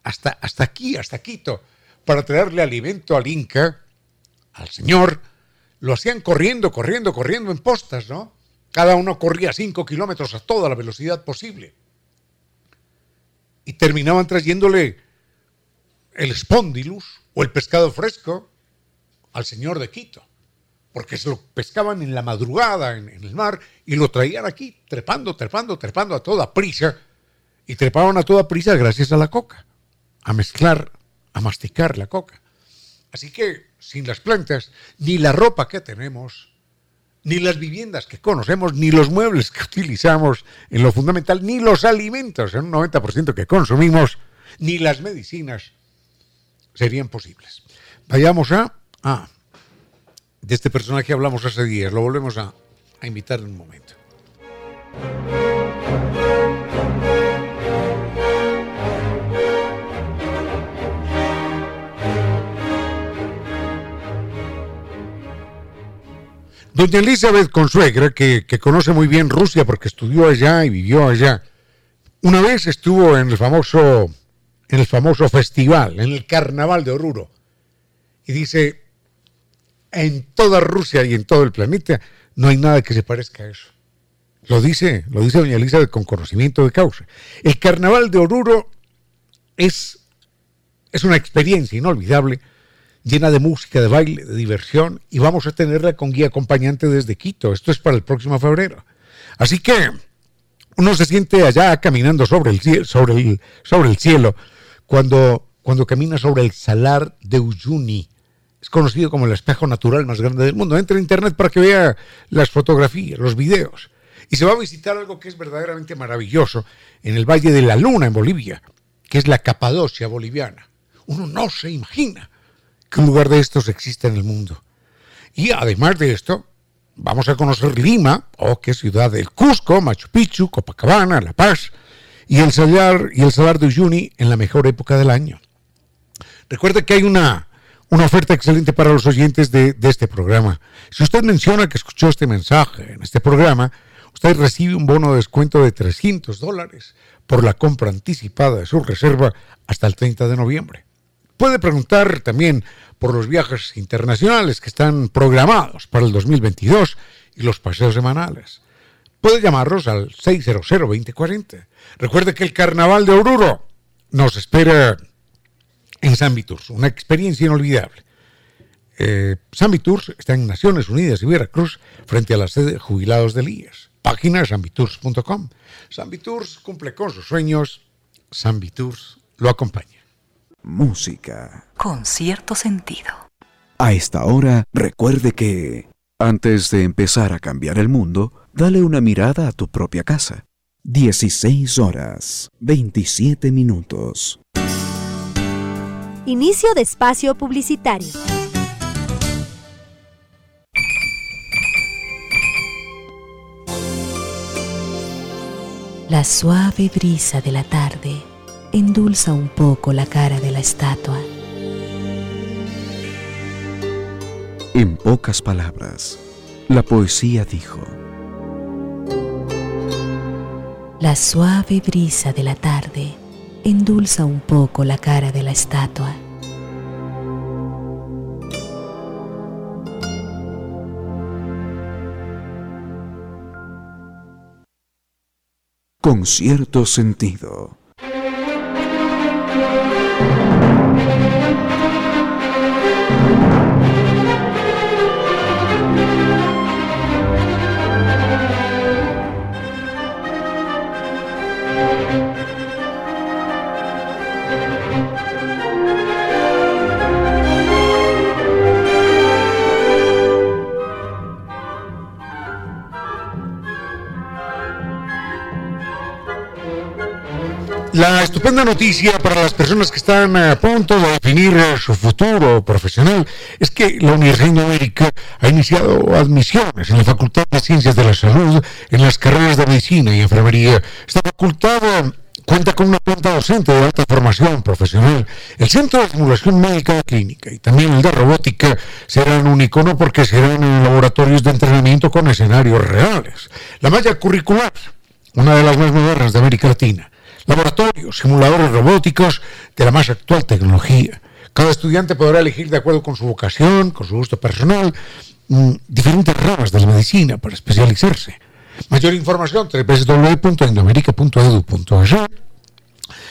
hasta, hasta aquí, hasta Quito, para traerle alimento al Inca, al Señor, lo hacían corriendo, corriendo, corriendo en postas, ¿no? Cada uno corría cinco kilómetros a toda la velocidad posible. Y terminaban trayéndole el espondilus o el pescado fresco al señor de Quito, porque se lo pescaban en la madrugada en, en el mar y lo traían aquí, trepando, trepando, trepando a toda prisa, y trepaban a toda prisa gracias a la coca, a mezclar, a masticar la coca. Así que sin las plantas, ni la ropa que tenemos, ni las viviendas que conocemos, ni los muebles que utilizamos en lo fundamental, ni los alimentos en un 90% que consumimos, ni las medicinas serían posibles. Vayamos a... Ah, de este personaje hablamos hace días, lo volvemos a, a invitar en un momento. Doña Elizabeth Consuegra, que, que conoce muy bien Rusia porque estudió allá y vivió allá, una vez estuvo en el famoso, en el famoso festival, en el carnaval de Oruro, y dice, en toda Rusia y en todo el planeta no hay nada que se parezca a eso. Lo dice, lo dice doña Elizabeth con conocimiento de causa. El carnaval de Oruro es, es una experiencia inolvidable llena de música, de baile, de diversión, y vamos a tenerla con guía acompañante desde Quito. Esto es para el próximo febrero. Así que uno se siente allá caminando sobre el sobre el, sobre el cielo cuando, cuando camina sobre el salar de Uyuni. Es conocido como el espejo natural más grande del mundo. Entra en internet para que vea las fotografías, los videos. Y se va a visitar algo que es verdaderamente maravilloso en el Valle de la Luna, en Bolivia, que es la Capadocia boliviana. Uno no se imagina que un lugar de estos existe en el mundo. Y además de esto, vamos a conocer Lima, o oh, es ciudad del Cusco, Machu Picchu, Copacabana, La Paz, y el Salar, y el Salar de Uyuni en la mejor época del año. Recuerde que hay una, una oferta excelente para los oyentes de, este programa. Si usted menciona que escuchó este mensaje en este programa, usted recibe un bono de descuento de 300 dólares por la compra anticipada de su reserva hasta el 30 de noviembre. Puede preguntar también por los viajes internacionales que están programados para el 2022 y los paseos semanales. Puede llamarlos al 600-2040. Recuerde que el Carnaval de Oruro nos espera en San Viturs, una experiencia inolvidable. Eh, San Viturs está en Naciones Unidas y Veracruz, frente a la sede de jubilados del IES. Página sanviturs.com. San Viturs cumple con sus sueños. San Viturs lo acompaña música. Con cierto sentido. A esta hora, recuerde que, antes de empezar a cambiar el mundo, dale una mirada a tu propia casa. 16 horas, 27 minutos. Inicio de espacio publicitario. La suave brisa de la tarde endulza un poco la cara de la estatua. En pocas palabras, la poesía dijo, La suave brisa de la tarde endulza un poco la cara de la estatua. Con cierto sentido. Estupenda noticia para las personas que están a punto de definir eh, su futuro profesional es que la Universidad de América ha iniciado admisiones en la Facultad de Ciencias de la Salud en las carreras de Medicina y Enfermería. Esta facultad eh, cuenta con una planta docente de alta formación profesional. El Centro de Simulación Médica Clínica y también el de Robótica serán un icono porque serán laboratorios de entrenamiento con escenarios reales. La malla curricular, una de las más modernas de América Latina laboratorios, simuladores robóticos de la más actual tecnología. Cada estudiante podrá elegir de acuerdo con su vocación, con su gusto personal, mm, diferentes ramas de la medicina para especializarse. Mayor información www.indoamerica.edu.es.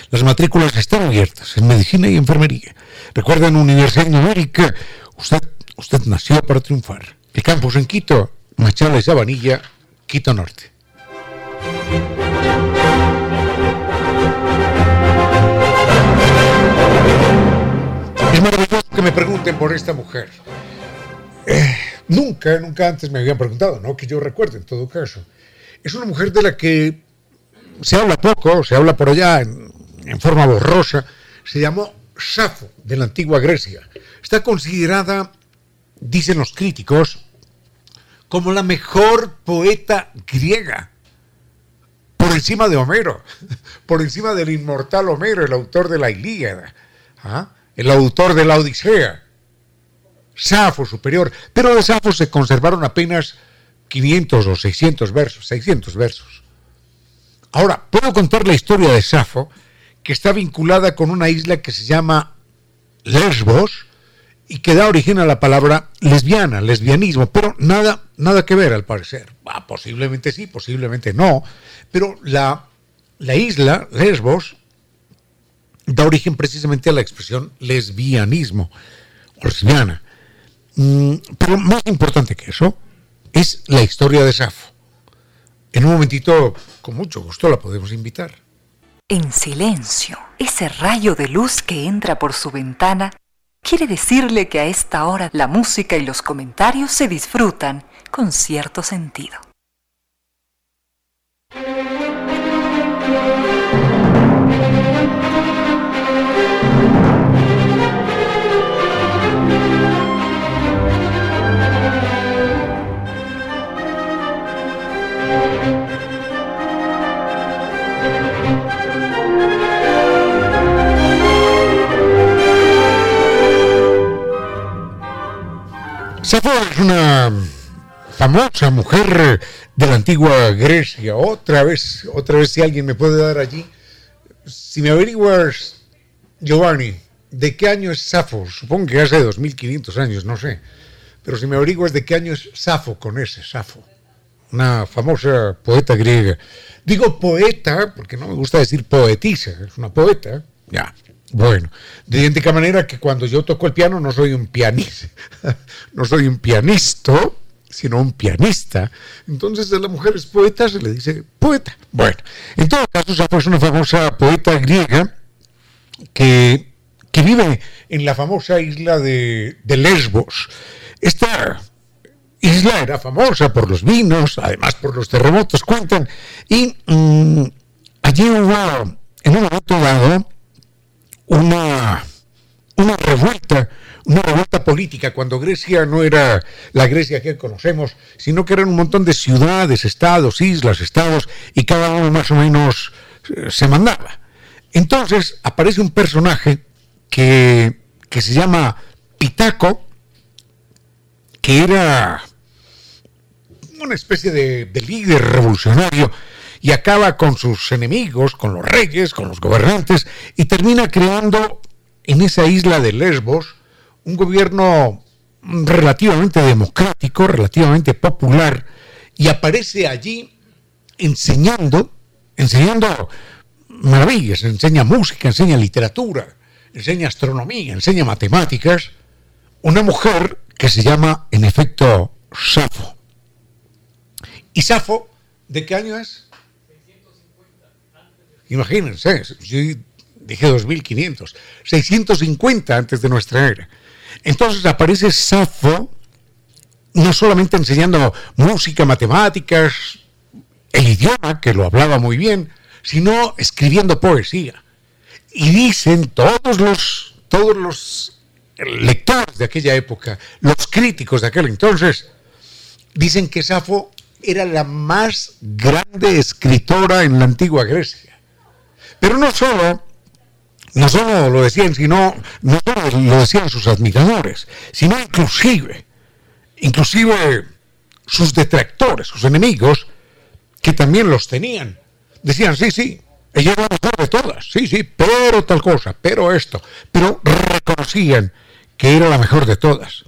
Las matrículas están abiertas en medicina y enfermería. Recuerden, Universidad de América, usted, usted nació para triunfar. El campus en Quito, Machala y Sabanilla, Quito Norte. Maravilloso que me pregunten por esta mujer. Eh, nunca, nunca antes me habían preguntado, ¿no? Que yo recuerde en todo caso. Es una mujer de la que se habla poco, se habla por allá en, en forma borrosa. Se llamó Safo, de la antigua Grecia. Está considerada, dicen los críticos, como la mejor poeta griega por encima de Homero, *laughs* por encima del inmortal Homero, el autor de la Ilíada. ¿Ah? El autor de la Odisea, Safo superior, pero de Safo se conservaron apenas 500 o 600 versos, 600 versos. Ahora, puedo contar la historia de Safo, que está vinculada con una isla que se llama Lesbos y que da origen a la palabra lesbiana, lesbianismo, pero nada, nada que ver al parecer. Ah, posiblemente sí, posiblemente no, pero la, la isla, Lesbos, da origen precisamente a la expresión lesbianismo o lesbiana. Mm, pero más importante que eso es la historia de Safo. En un momentito, con mucho gusto, la podemos invitar. En silencio, ese rayo de luz que entra por su ventana quiere decirle que a esta hora la música y los comentarios se disfrutan con cierto sentido. Safo es una famosa mujer de la antigua Grecia. Otra vez, otra vez, si alguien me puede dar allí. Si me averiguas, Giovanni, ¿de qué año es Safo? Supongo que hace 2500 años, no sé. Pero si me averiguas de qué año es Safo con ese, Safo. Una famosa poeta griega. Digo poeta porque no me gusta decir poetisa, es una poeta. Ya. Bueno, de idéntica manera que cuando yo toco el piano no soy un pianista, *laughs* no soy un pianista, sino un pianista. Entonces a la mujer es poeta, se le dice poeta. Bueno, en todo caso, esa fue una famosa poeta griega que, vive en la famosa isla de, Lesbos. Esta isla era famosa por los vinos, además por los terremotos, cuentan, y mm, allí hubo, en un momento dado, una, una revuelta, una revuelta política, cuando Grecia no era la Grecia que conocemos, sino que eran un montón de ciudades, estados, islas, estados, y cada uno más o menos eh, se mandaba. Entonces aparece un personaje que, que se llama Pitaco, que era una especie de, de líder revolucionario, y acaba con sus enemigos, con los reyes, con los gobernantes, y termina creando en esa isla de Lesbos un gobierno relativamente democrático, relativamente popular, y aparece allí enseñando, enseñando maravillas, enseña música, enseña literatura, enseña astronomía, enseña matemáticas, una mujer que se llama, en efecto, Safo. ¿Y Safo de qué año es? Imagínense, yo dije 2500, 650 antes de nuestra era. Entonces aparece Safo no solamente enseñando música, matemáticas, el idioma, que lo hablaba muy bien, sino escribiendo poesía. Y dicen todos los, todos los lectores de aquella época, los críticos de aquel entonces, dicen que Safo era la más grande escritora en la antigua Grecia. Pero no solo, no solo lo decían, sino, no solo lo decían sus admiradores, sino inclusive, inclusive sus detractores, sus enemigos, que también los tenían. Decían, sí, sí, ella es la mejor de todas, sí, sí, pero tal cosa, pero esto, pero reconocían que era la mejor de todas.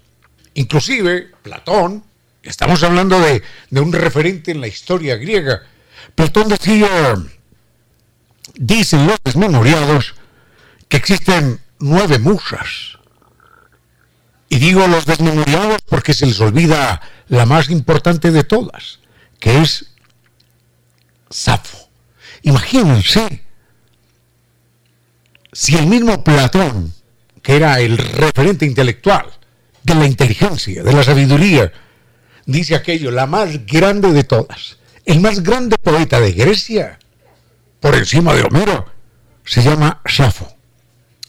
Inclusive Platón, estamos hablando de, de un referente en la historia griega, Platón decía, dicen los desmemoriados, que existen nueve musas. Y digo los desmemoriados porque se les olvida la más importante de todas, que es Safo. Imagínense si el mismo Platón, que era el referente intelectual de la inteligencia, de la sabiduría, dice aquello, la más grande de todas, el más grande poeta de Grecia, por encima de Homero, se llama Safo.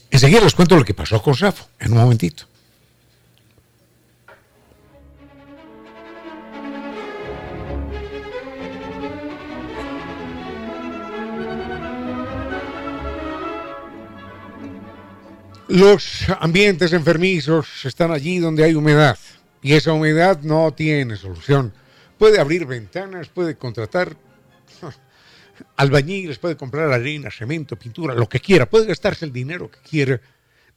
Enseguida les cuento lo que pasó con Safo, en un momentito. Los ambientes enfermizos están allí donde hay humedad y esa humedad no tiene solución. Puede abrir ventanas, puede contratar albañiles, puede comprar arena, cemento, pintura, lo que quiera, puede gastarse el dinero que quiera,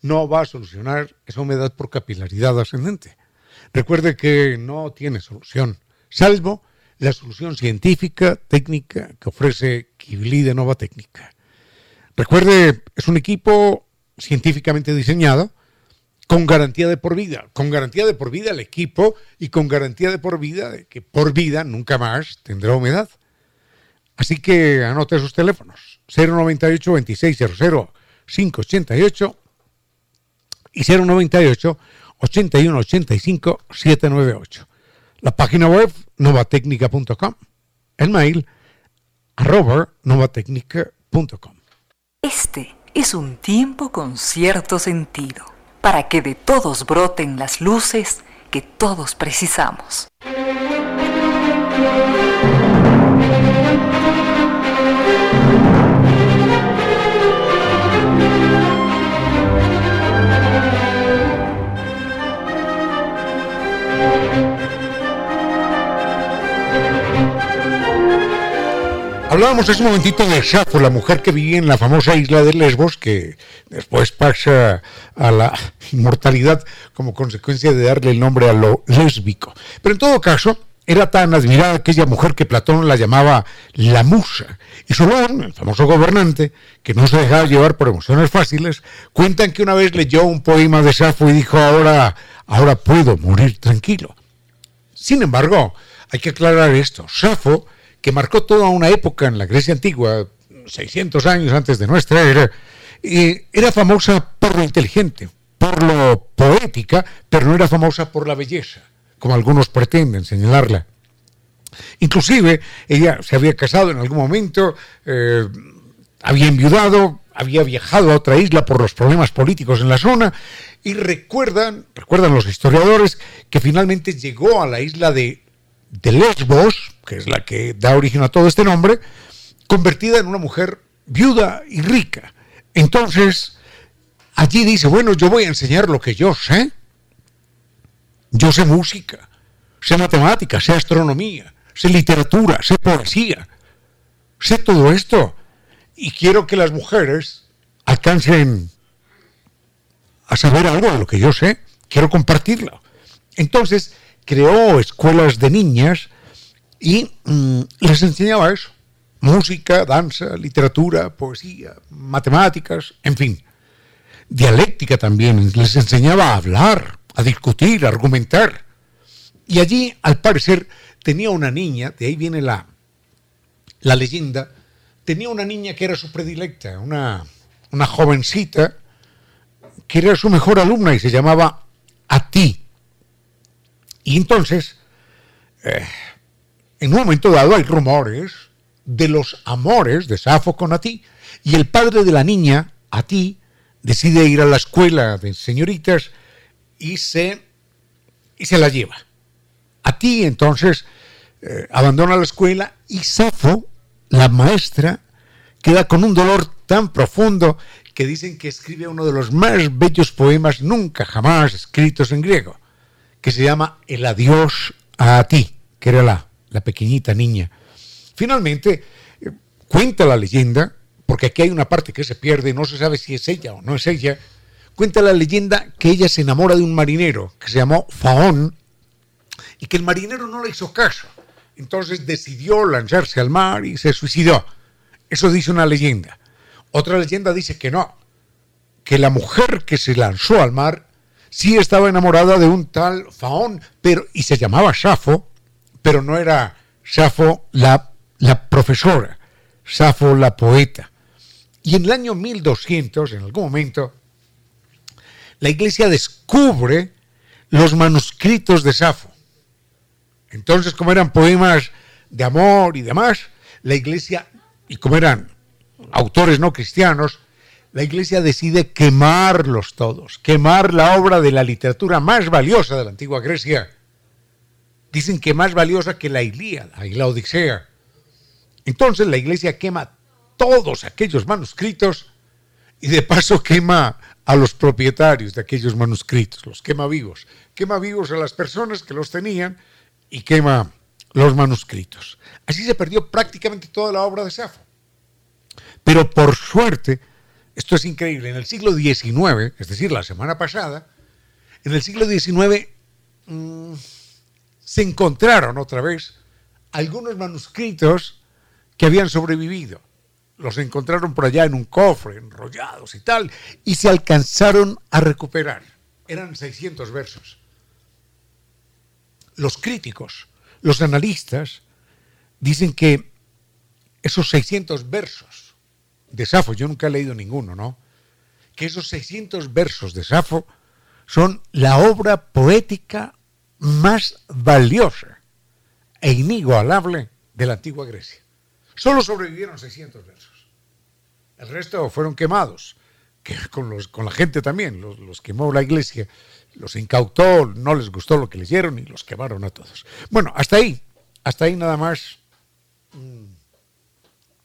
no va a solucionar esa humedad por capilaridad ascendente. Recuerde que no tiene solución, salvo la solución científica, técnica que ofrece Kibli de Nova Técnica. Recuerde, es un equipo científicamente diseñado con garantía de por vida, con garantía de por vida el equipo y con garantía de por vida de que por vida nunca más tendrá humedad. Así que anote sus teléfonos 098 2600 588 y 098 81 85 798. La página web novatecnica.com. El mail arroba novatecnica.com. Este es un tiempo con cierto sentido, para que de todos broten las luces que todos precisamos. Hablábamos hace un momentito de Safo, la mujer que vivía en la famosa isla de Lesbos, que después pasa a la inmortalidad como consecuencia de darle el nombre a lo lésbico. Pero en todo caso, era tan admirada aquella mujer que Platón la llamaba la musa. Y Solón, el famoso gobernante, que no se dejaba llevar por emociones fáciles, cuentan que una vez leyó un poema de Safo y dijo, ahora, ahora puedo morir tranquilo. Sin embargo, hay que aclarar esto. Safo que marcó toda una época en la Grecia antigua, 600 años antes de nuestra era, era famosa por lo inteligente, por lo poética, pero no era famosa por la belleza, como algunos pretenden señalarla. Inclusive ella se había casado en algún momento, eh, había enviudado, había viajado a otra isla por los problemas políticos en la zona y recuerdan, recuerdan los historiadores que finalmente llegó a la isla de de Lesbos, que es la que da origen a todo este nombre, convertida en una mujer viuda y rica. Entonces, allí dice, bueno, yo voy a enseñar lo que yo sé. Yo sé música, sé matemáticas, sé astronomía, sé literatura, sé poesía, sé todo esto. Y quiero que las mujeres alcancen a saber algo de lo que yo sé. Quiero compartirlo. Entonces, creó escuelas de niñas y mm, les enseñaba eso. Música, danza, literatura, poesía, matemáticas, en fin. Dialéctica también. Les enseñaba a hablar, a discutir, a argumentar. Y allí, al parecer, tenía una niña, de ahí viene la, la leyenda, tenía una niña que era su predilecta, una, una jovencita que era su mejor alumna y se llamaba Ati. Y entonces, eh, en un momento dado hay rumores de los amores de Safo con Ati. Y el padre de la niña a ti, decide ir a la escuela de señoritas y se, y se la lleva. A ti entonces eh, abandona la escuela y Safo, la maestra, queda con un dolor tan profundo que dicen que escribe uno de los más bellos poemas nunca jamás escritos en griego, que se llama El adiós a ti, que era la, la pequeñita niña. Finalmente, eh, cuenta la leyenda, porque aquí hay una parte que se pierde, no se sabe si es ella o no es ella, cuenta la leyenda que ella se enamora de un marinero que se llamó Faón y que el marinero no le hizo caso. Entonces decidió lanzarse al mar y se suicidó. Eso dice una leyenda. Otra leyenda dice que no, que la mujer que se lanzó al mar sí estaba enamorada de un tal Faón, pero, y se llamaba Safo, pero no era Safo la, la profesora, Safo la poeta. Y en el año 1200, en algún momento, la iglesia descubre los manuscritos de Safo. Entonces, como eran poemas de amor y demás, la iglesia, y como eran autores no cristianos, la iglesia decide quemarlos todos, quemar la obra de la literatura más valiosa de la antigua Grecia. Dicen que más valiosa que la Ilíada y la Odisea. Entonces la iglesia quema todos aquellos manuscritos y de paso quema a los propietarios de aquellos manuscritos, los quema vivos. Quema vivos a las personas que los tenían y quema los manuscritos. Así se perdió prácticamente toda la obra de Safo. Pero por suerte, esto es increíble, en el siglo XIX, es decir, la semana pasada, en el siglo XIX mmm, se encontraron otra vez algunos manuscritos que habían sobrevivido. Los encontraron por allá en un cofre, enrollados y tal, y se alcanzaron a recuperar. Eran 600 versos. Los críticos, los analistas, dicen que esos 600 versos de Safo, yo nunca he leído ninguno, ¿no? Que esos 600 versos de Safo son la obra poética más valiosa e inigualable de la antigua Grecia. Solo sobrevivieron 600 versos. El resto fueron quemados, que con, la gente también, los, los quemó la iglesia, los incautó, no les gustó lo que leyeron y los quemaron a todos. Bueno, hasta ahí, hasta ahí nada más mmm,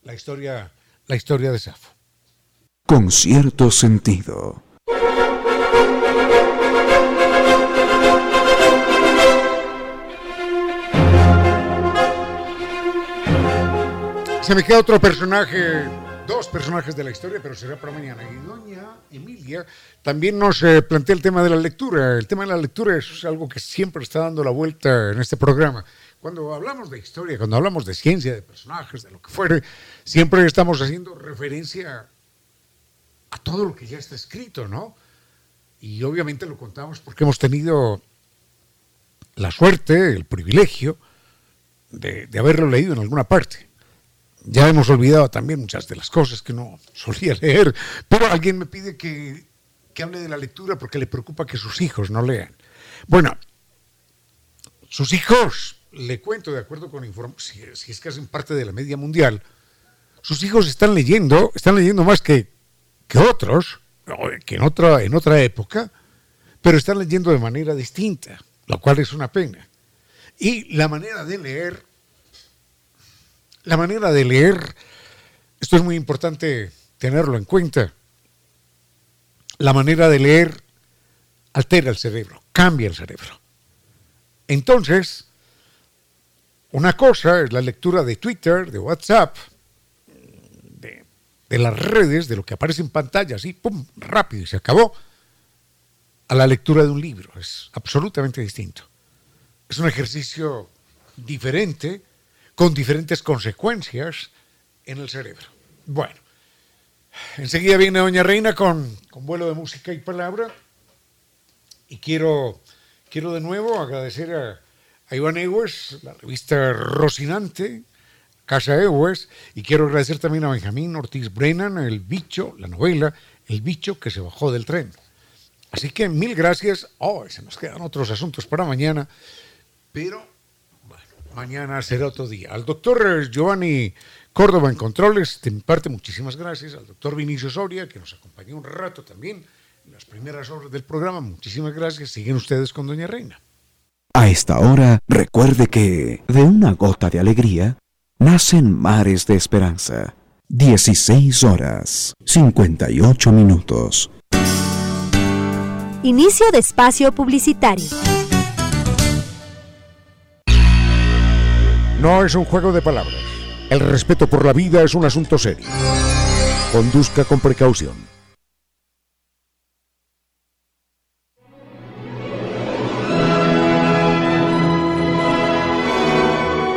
la historia la historia de Safo. Con cierto sentido. Se me queda otro personaje, dos personajes de la historia, pero será para mañana. Y doña Emilia también nos eh, plantea el tema de la lectura. El tema de la lectura es algo que siempre está dando la vuelta en este programa. Cuando hablamos de historia, cuando hablamos de ciencia, de personajes, de lo que fuere, siempre estamos haciendo referencia a todo lo que ya está escrito, ¿no? Y obviamente lo contamos porque hemos tenido la suerte, el privilegio de, haberlo leído en alguna parte. Ya hemos olvidado también muchas de las cosas que no solía leer, pero alguien me pide que hable de la lectura porque le preocupa que sus hijos no lean. Bueno, sus hijos, le cuento de acuerdo con si, si es que hacen parte de la media mundial, sus hijos están leyendo, están leyendo más que, que otros, que en otra, en otra época, pero están leyendo de manera distinta, lo cual es una pena. Y la manera de leer la manera de leer, esto es muy importante tenerlo en cuenta, la manera de leer altera el cerebro, cambia el cerebro. Entonces, una cosa es la lectura de Twitter, de WhatsApp, de, las redes, de lo que aparece en pantalla, así, pum, rápido y se acabó, a la lectura de un libro. Es absolutamente distinto. Es un ejercicio diferente con diferentes consecuencias en el cerebro. Bueno, enseguida viene Doña Reina con, con vuelo de música y palabra. Y quiero, quiero de nuevo agradecer a, Iván Ewes, la revista Rocinante, Casa Ewes, y quiero agradecer también a Benjamín Ortiz Brennan, El Bicho, la novela El Bicho que se bajó del tren. Así que mil gracias. Oh, se nos quedan otros asuntos para mañana, pero mañana será otro día. Al doctor Giovanni Córdoba en Controles. De mi parte, muchísimas gracias al doctor Vinicio Soria, que nos acompañó un rato también en las primeras horas del programa. Muchísimas gracias. Siguen ustedes con Doña Reina. A esta hora, recuerde que de una gota de alegría nacen mares de esperanza. 16 horas 58 minutos. Inicio de espacio publicitario. No es un juego de palabras. El respeto por la vida es un asunto serio. Conduzca con precaución.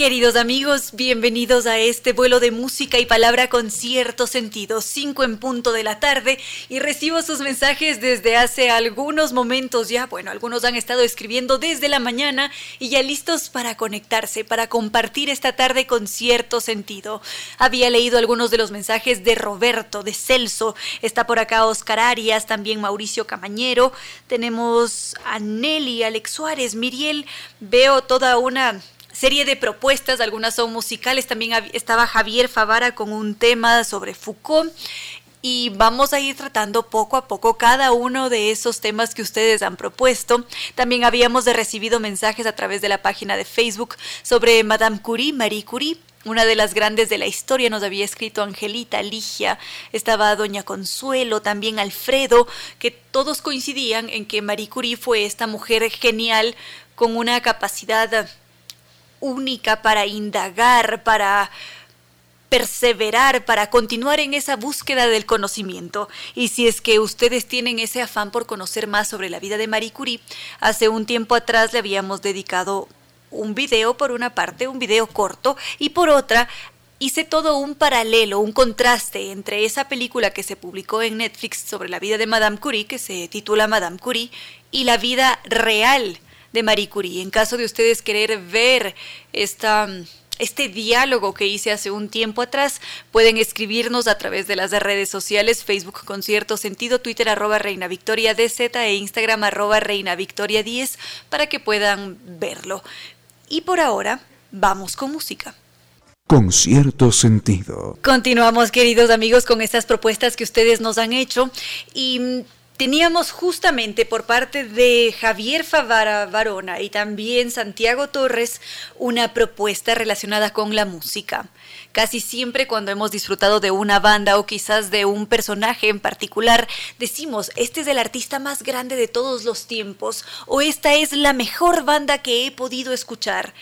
Queridos amigos, bienvenidos a este vuelo de música y palabra con cierto sentido, 5 en punto de la tarde y recibo sus mensajes desde hace algunos momentos ya, bueno, algunos han estado escribiendo desde la mañana y ya listos para conectarse, para compartir esta tarde con cierto sentido. Había leído algunos de los mensajes de Roberto, de Celso, está por acá Oscar Arias, también Mauricio Camañero, tenemos a Nelly, Alex Suárez, Miriel, veo toda una serie de propuestas, algunas son musicales, también estaba Javier Favara con un tema sobre Foucault y vamos a ir tratando poco a poco cada uno de esos temas que ustedes han propuesto. También habíamos recibido mensajes a través de la página de Facebook sobre Madame Curie, Marie Curie. Una de las grandes de la historia nos había escrito Angelita, Ligia, estaba Doña Consuelo, también Alfredo, que todos coincidían en que Marie Curie fue esta mujer genial con una capacidad única para indagar, para perseverar, para continuar en esa búsqueda del conocimiento. Y si es que ustedes tienen ese afán por conocer más sobre la vida de Marie Curie, hace un tiempo atrás le habíamos dedicado un video por una parte, un video corto, y por otra hice todo un paralelo, un contraste entre esa película que se publicó en Netflix sobre la vida de Madame Curie, que se titula Madame Curie, y la vida real de Marie Curie. En caso de ustedes querer ver esta este diálogo que hice hace un tiempo atrás, pueden escribirnos a través de las redes sociales, Facebook con cierto sentido, Twitter arroba Reina Victoria DZ e Instagram arroba Reina Victoria 10 para que puedan verlo. Y por ahora, vamos con música con cierto sentido. Continuamos, queridos amigos, con estas propuestas que ustedes nos han hecho y teníamos justamente por parte de Javier Favara Varona y también Santiago Torres una propuesta relacionada con la música. Casi siempre cuando hemos disfrutado de una banda o quizás de un personaje en particular, decimos, este es el artista más grande de todos los tiempos o esta es la mejor banda que he podido escuchar.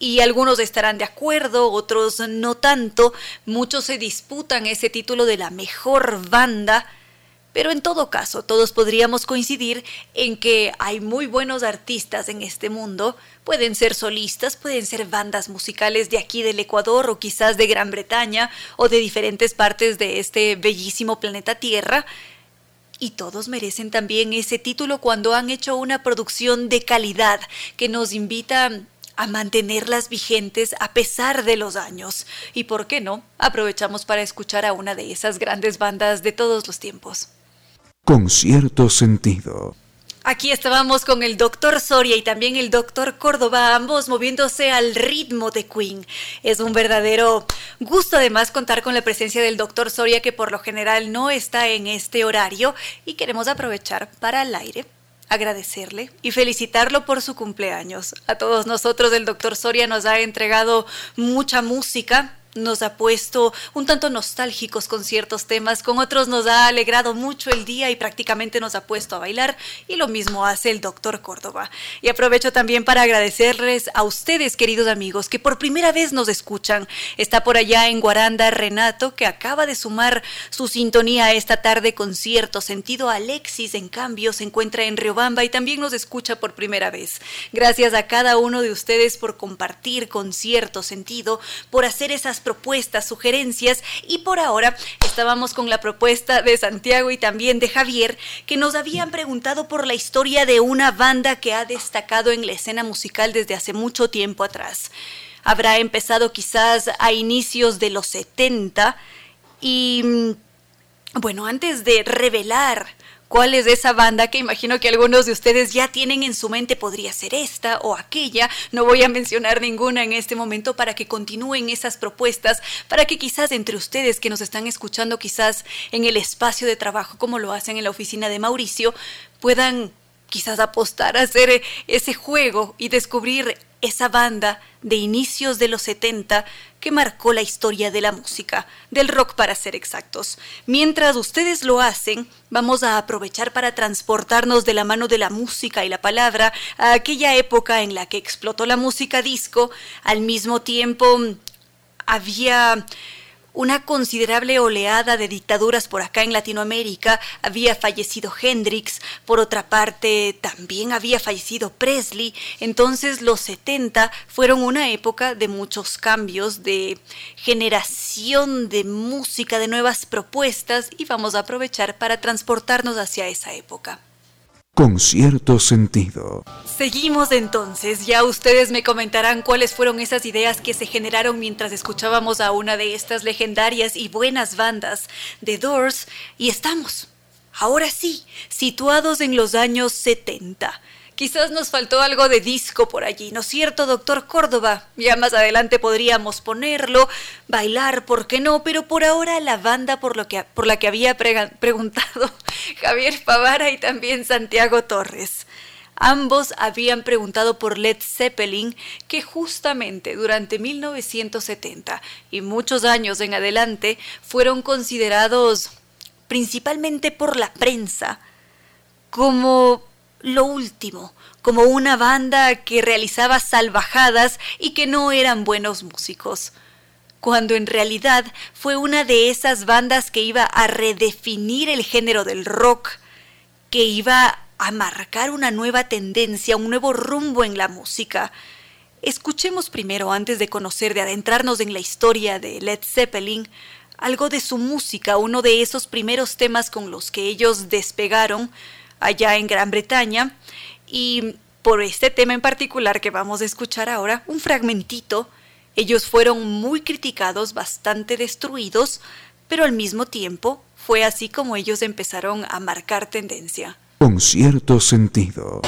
Y algunos estarán de acuerdo, otros no tanto. Muchos se disputan ese título de la mejor banda pero en todo caso, todos podríamos coincidir en que hay muy buenos artistas en este mundo. Pueden ser solistas, pueden ser bandas musicales de aquí del Ecuador o quizás de Gran Bretaña o de diferentes partes de este bellísimo planeta Tierra. Y todos merecen también ese título cuando han hecho una producción de calidad que nos invita a mantenerlas vigentes a pesar de los años. Y por qué no, aprovechamos para escuchar a una de esas grandes bandas de todos los tiempos con cierto sentido. Aquí estábamos con el doctor Soria y también el doctor Córdoba, ambos moviéndose al ritmo de Queen. Es un verdadero gusto además contar con la presencia del doctor Soria que por lo general no está en este horario y queremos aprovechar para el aire agradecerle y felicitarlo por su cumpleaños. A todos nosotros el doctor Soria nos ha entregado mucha música, nos ha puesto un tanto nostálgicos con ciertos temas, con otros nos ha alegrado mucho el día y prácticamente nos ha puesto a bailar y lo mismo hace el doctor Córdoba. Y aprovecho también para agradecerles a ustedes, queridos amigos, que por primera vez nos escuchan. Está por allá en Guaranda Renato, que acaba de sumar su sintonía esta tarde con cierto sentido. Alexis, en cambio, se encuentra en Riobamba y también nos escucha por primera vez. Gracias a cada uno de ustedes por compartir con cierto sentido, por hacer esas propuestas, sugerencias y por ahora estábamos con la propuesta de Santiago y también de Javier que nos habían preguntado por la historia de una banda que ha destacado en la escena musical desde hace mucho tiempo atrás. habrá empezado quizás a inicios de los 70 y mm, bueno, antes de revelar cuál es esa banda que imagino que algunos de ustedes ya tienen en su mente, podría ser esta o aquella, no voy a mencionar ninguna en este momento para que continúen esas propuestas, para que quizás entre ustedes que nos están escuchando quizás en el espacio de trabajo como lo hacen en la oficina de Mauricio, puedan quizás apostar a hacer ese juego y descubrir esa banda de inicios de los 70 que marcó la historia de la música, del rock para ser exactos. Mientras ustedes lo hacen, vamos a aprovechar para transportarnos de la mano de la música y la palabra a aquella época en la que explotó la música disco, al mismo tiempo había una considerable oleada de dictaduras por acá en Latinoamérica. Había fallecido Hendrix, por otra parte también había fallecido Presley. Entonces los 70 fueron una época de muchos cambios, de generación de música, de nuevas propuestas y vamos a aprovechar para transportarnos hacia esa época con cierto sentido. Seguimos entonces, ya ustedes me comentarán cuáles fueron esas ideas que se generaron mientras escuchábamos a una de estas legendarias y buenas bandas de Doors y estamos, ahora sí, situados en los años 70 Quizás nos faltó algo de disco por allí, ¿no es cierto, doctor Córdoba? Ya más adelante podríamos ponerlo, bailar, ¿por qué no? Pero por ahora la banda por, lo que, por la que había preguntado *laughs* Javier Favara y también Santiago Torres. Ambos habían preguntado por Led Zeppelin, que justamente durante 1970 y muchos años en adelante fueron considerados, principalmente por la prensa, como lo último, como una banda que realizaba salvajadas y que no eran buenos músicos, cuando en realidad fue una de esas bandas que iba a redefinir el género del rock, que iba a marcar una nueva tendencia, un nuevo rumbo en la música. Escuchemos primero, antes de conocer, de adentrarnos en la historia de Led Zeppelin, algo de su música, uno de esos primeros temas con los que ellos despegaron, allá en Gran Bretaña y por este tema en particular que vamos a escuchar ahora, un fragmentito, ellos fueron muy criticados, bastante destruidos, pero al mismo tiempo fue así como ellos empezaron a marcar tendencia. Con cierto sentido.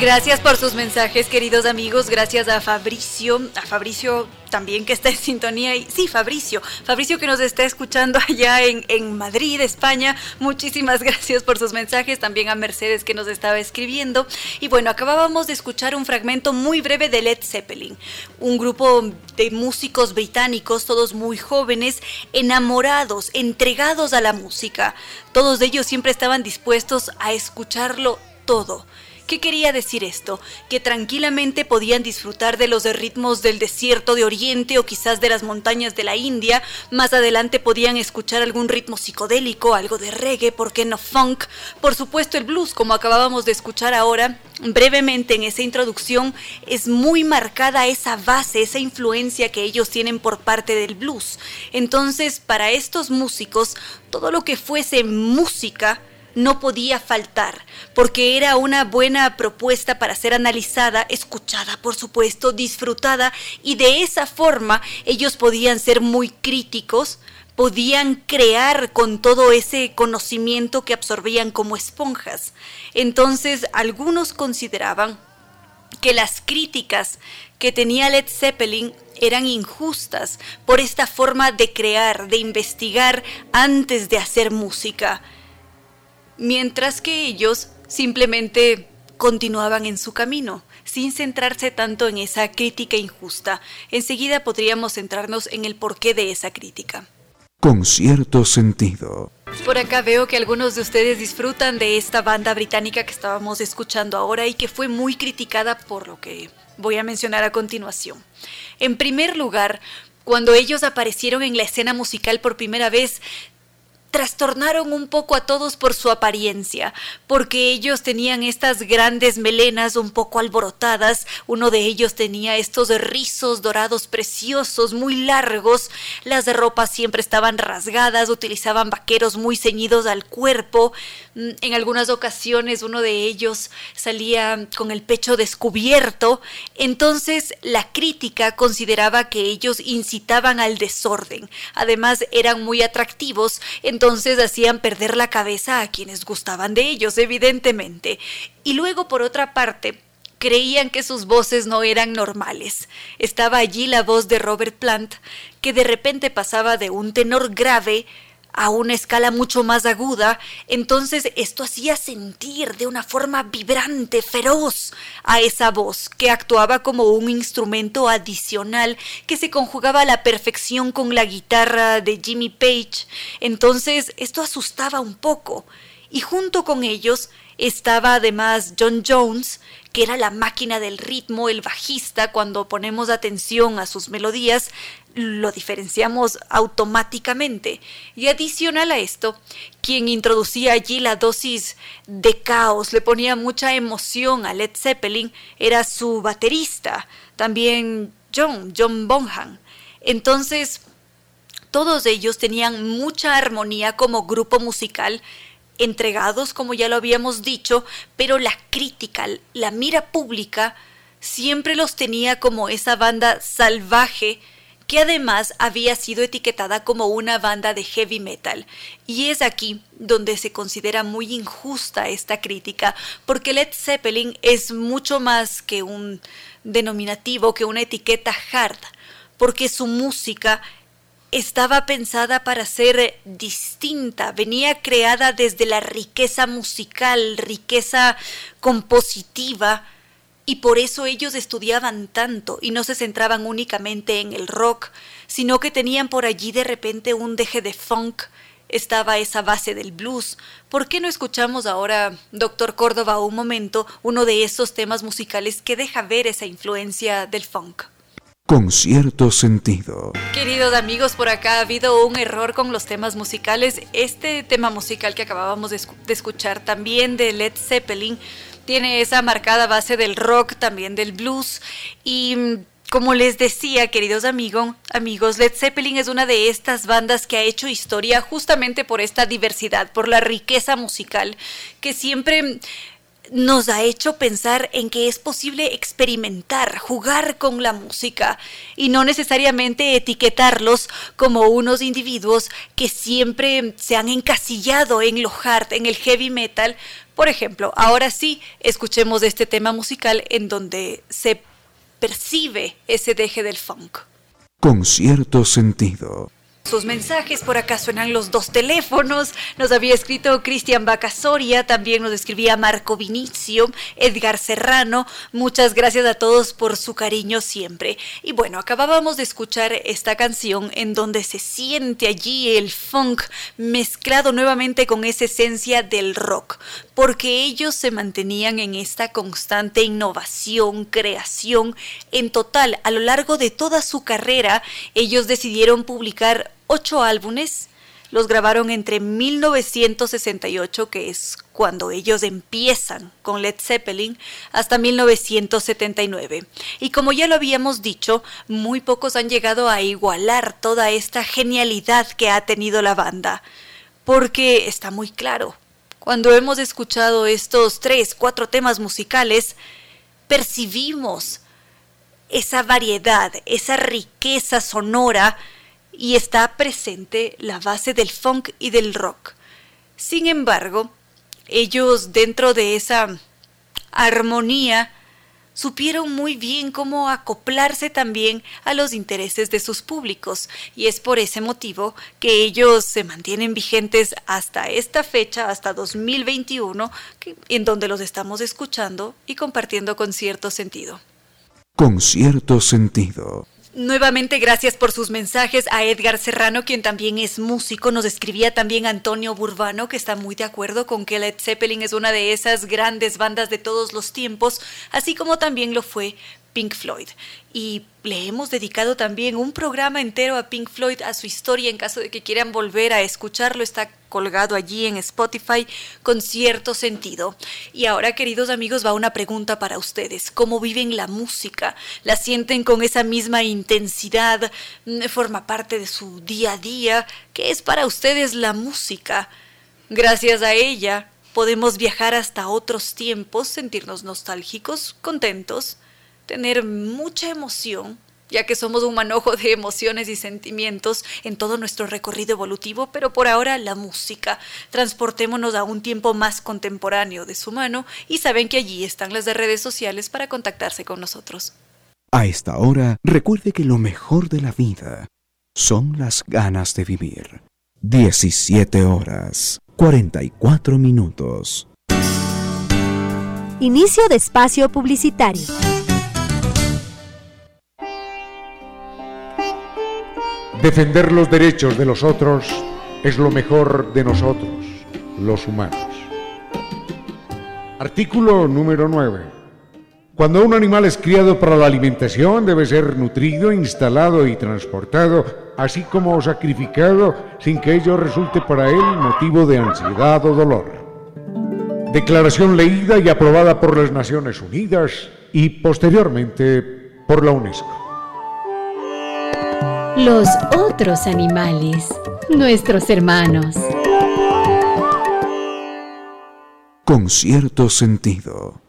Gracias por sus mensajes, queridos amigos. Gracias a Fabricio, a Fabricio también que está en sintonía. Y sí, Fabricio, Fabricio que nos está escuchando allá en, en Madrid, España. Muchísimas *laughs* gracias por sus mensajes. También a Mercedes que nos estaba escribiendo. Y bueno, acabábamos de escuchar un fragmento muy breve de Led Zeppelin, un grupo de músicos británicos, todos muy jóvenes, enamorados, entregados a la música. Todos ellos siempre estaban dispuestos a escucharlo todo ¿Qué quería decir esto? Que tranquilamente podían disfrutar de los ritmos del desierto de Oriente o quizás de las montañas de la India. Más adelante podían escuchar algún ritmo psicodélico, algo de reggae, ¿por qué no funk? Por supuesto el blues, como acabábamos de escuchar ahora. Brevemente en esa introducción es muy marcada esa base, esa influencia que ellos tienen por parte del blues. Entonces, para estos músicos, todo lo que fuese música, no podía faltar, porque era una buena propuesta para ser analizada, escuchada, por supuesto, disfrutada, y de esa forma ellos podían ser muy críticos, podían crear con todo ese conocimiento que absorbían como esponjas. Entonces, algunos consideraban que las críticas que tenía Led Zeppelin eran injustas por esta forma de crear, de investigar antes de hacer música mientras que ellos simplemente continuaban en su camino, sin centrarse tanto en esa crítica injusta. Enseguida podríamos centrarnos en el porqué de esa crítica. Con cierto sentido. Por acá veo que algunos de ustedes disfrutan de esta banda británica que estábamos escuchando ahora y que fue muy criticada por lo que voy a mencionar a continuación. En primer lugar, cuando ellos aparecieron en la escena musical por primera vez, trastornaron un poco a todos por su apariencia, porque ellos tenían estas grandes melenas un poco alborotadas, uno de ellos tenía estos rizos dorados preciosos, muy largos, las ropas siempre estaban rasgadas, utilizaban vaqueros muy ceñidos al cuerpo, mm, en algunas ocasiones uno de ellos salía con el pecho descubierto, entonces la crítica consideraba que ellos incitaban al desorden, además eran muy atractivos, entonces hacían perder la cabeza a quienes gustaban de ellos, evidentemente. Y luego, por otra parte, creían que sus voces no eran normales. Estaba allí la voz de Robert Plant, que de repente pasaba de un tenor grave a una escala mucho más aguda, entonces esto hacía sentir de una forma vibrante, feroz, a esa voz, que actuaba como un instrumento adicional que se conjugaba a la perfección con la guitarra de Jimmy Page. Entonces esto asustaba un poco. Y junto con ellos estaba además John Jones, que era la máquina del ritmo, el bajista, cuando ponemos atención a sus melodías, lo diferenciamos automáticamente. Y adicional a esto, quien introducía allí la dosis de caos, le ponía mucha emoción a Led Zeppelin, era su baterista, también John, John Bonham. Entonces, todos ellos tenían mucha armonía como grupo musical entregados, como ya lo habíamos dicho, pero la crítica, la mira pública, siempre los tenía como esa banda salvaje que además había sido etiquetada como una banda de heavy metal. Y es aquí donde se considera muy injusta esta crítica, porque Led Zeppelin es mucho más que un denominativo, que una etiqueta hard, porque su música estaba pensada para ser distinta, venía creada desde la riqueza musical, riqueza compositiva, y por eso ellos estudiaban tanto y no se centraban únicamente en el rock, sino que tenían por allí de repente un deje de funk, estaba esa base del blues. ¿Por qué no escuchamos ahora, doctor Córdoba, un momento, uno de esos temas musicales que deja ver esa influencia del funk? Con cierto sentido. Queridos amigos, por acá ha habido un error con los temas musicales. Este tema musical que acabábamos de, escuchar también de Led Zeppelin tiene esa marcada base del rock, también del blues y mm, como les decía, queridos amigos, amigos, Led Zeppelin es una de estas bandas que ha hecho historia justamente por esta diversidad, por la riqueza musical que siempre nos ha hecho pensar en que es posible experimentar, jugar con la música y no necesariamente etiquetarlos como unos individuos que siempre se han encasillado en lo hard, en el heavy metal. Por ejemplo, ahora sí, escuchemos este tema musical en donde se percibe ese deje del funk. Con cierto sentido sus mensajes. Por acá suenan los dos teléfonos. Nos había escrito Cristian Bacasoria, también nos escribía Marco Vinicio, Edgar Serrano. Muchas gracias a todos por su cariño siempre. Y bueno, acabábamos de escuchar esta canción en donde se siente allí el funk mezclado nuevamente con esa esencia del rock, porque ellos se mantenían en esta constante innovación, creación. En total, a lo largo de toda su carrera, ellos decidieron publicar ocho álbumes. Los grabaron entre 1968, que es cuando ellos empiezan con Led Zeppelin, hasta 1979. Y como ya lo habíamos dicho, muy pocos han llegado a igualar toda esta genialidad que ha tenido la banda. Porque está muy claro, cuando hemos escuchado estos tres, cuatro temas musicales, percibimos esa variedad, esa riqueza sonora y está presente la base del funk y del rock. Sin embargo, ellos dentro de esa armonía supieron muy bien cómo acoplarse también a los intereses de sus públicos y es por ese motivo que ellos se mantienen vigentes hasta esta fecha, hasta 2021, en donde los estamos escuchando y compartiendo con cierto sentido. Con cierto sentido. Nuevamente gracias por sus mensajes a Edgar Serrano, quien también es músico. Nos escribía también Antonio Burbano, que está muy de acuerdo con que Led Zeppelin es una de esas grandes bandas de todos los tiempos, así como también lo fue Pink Floyd. Y le hemos dedicado también un programa entero a Pink Floyd, a su historia, en caso de que quieran volver a escucharlo, está colgado allí en Spotify con cierto sentido. Y ahora, queridos amigos, va una pregunta para ustedes. ¿Cómo viven la música? ¿La sienten con esa misma intensidad? ¿Forma parte de su día a día? ¿Qué es para ustedes la música? Gracias a ella, podemos viajar hasta otros tiempos, sentirnos nostálgicos, contentos, tener mucha emoción, ya que somos un manojo de emociones y sentimientos en todo nuestro recorrido evolutivo, pero por ahora la música. Transportémonos a un tiempo más contemporáneo de su mano y saben que allí están las de redes sociales para contactarse con nosotros. A esta hora, recuerde que lo mejor de la vida son las ganas de vivir. 17 horas. 44 minutos. Inicio de espacio publicitario. Defender los derechos de los otros es lo mejor de nosotros, los humanos. Artículo número 9. Cuando un animal es criado para la alimentación, debe ser nutrido, instalado y transportado, así como sacrificado, sin que ello resulte para él motivo de ansiedad o dolor. Declaración leída y aprobada por las Naciones Unidas y posteriormente por la UNESCO. Los otros animales, nuestros hermanos. Con cierto sentido.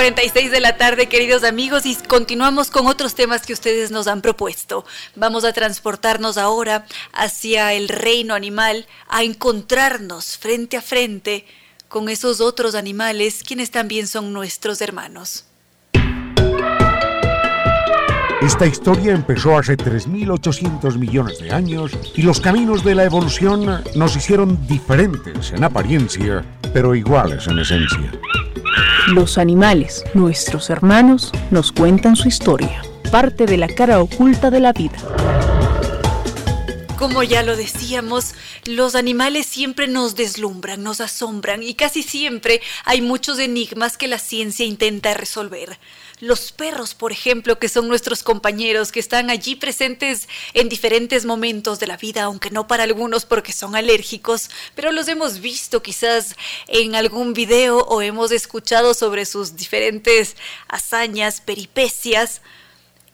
46 de la tarde, queridos amigos, y continuamos con otros temas que ustedes nos han propuesto. Vamos a transportarnos ahora hacia el reino animal, a encontrarnos frente a frente con esos otros animales, quienes también son nuestros hermanos. Esta historia empezó hace 3.800 millones de años y los caminos de la evolución nos hicieron diferentes en apariencia, pero iguales en esencia. Los animales, nuestros hermanos, nos cuentan su historia, parte de la cara oculta de la vida. Como ya lo decíamos, los animales siempre nos deslumbran, nos asombran y casi siempre hay muchos enigmas que la ciencia intenta resolver. Los perros, por ejemplo, que son nuestros compañeros, que están allí presentes en diferentes momentos de la vida, aunque no para algunos porque son alérgicos, pero los hemos visto quizás en algún video o hemos escuchado sobre sus diferentes hazañas, peripecias.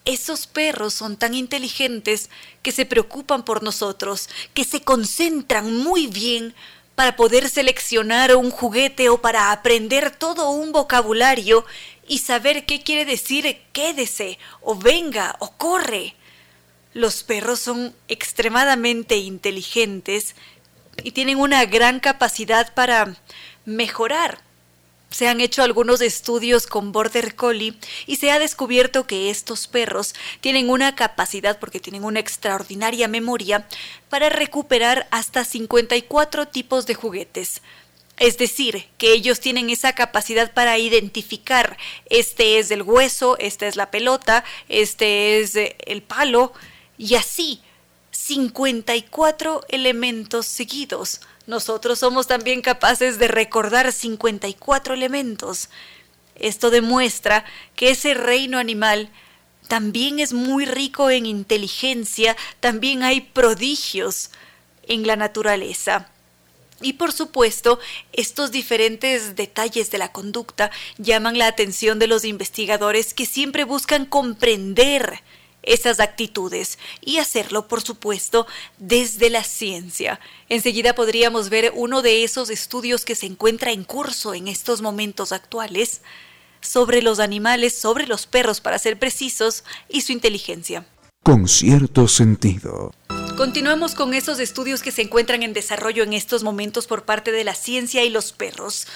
Esos perros son tan inteligentes que se preocupan por nosotros, que se concentran muy bien para poder seleccionar un juguete o para aprender todo un vocabulario y saber qué quiere decir quédese o venga o corre. Los perros son extremadamente inteligentes y tienen una gran capacidad para mejorar. Se han hecho algunos estudios con Border Collie y se ha descubierto que estos perros tienen una capacidad, porque tienen una extraordinaria memoria, para recuperar hasta 54 tipos de juguetes. Es decir, que ellos tienen esa capacidad para identificar, este es el hueso, esta es la pelota, este es eh, el palo, y así, 54 elementos seguidos. Nosotros somos también capaces de recordar 54 elementos. Esto demuestra que ese reino animal también es muy rico en inteligencia, también hay prodigios en la naturaleza. Y por supuesto, estos diferentes detalles de la conducta llaman la atención de los investigadores que siempre buscan comprender esas actitudes y hacerlo, por supuesto, desde la ciencia. Enseguida podríamos ver uno de esos estudios que se encuentra en curso en estos momentos actuales sobre los animales, sobre los perros para ser precisos, y su inteligencia. Con cierto sentido. Continuamos con esos estudios que se encuentran en desarrollo en estos momentos por parte de la ciencia y los perros.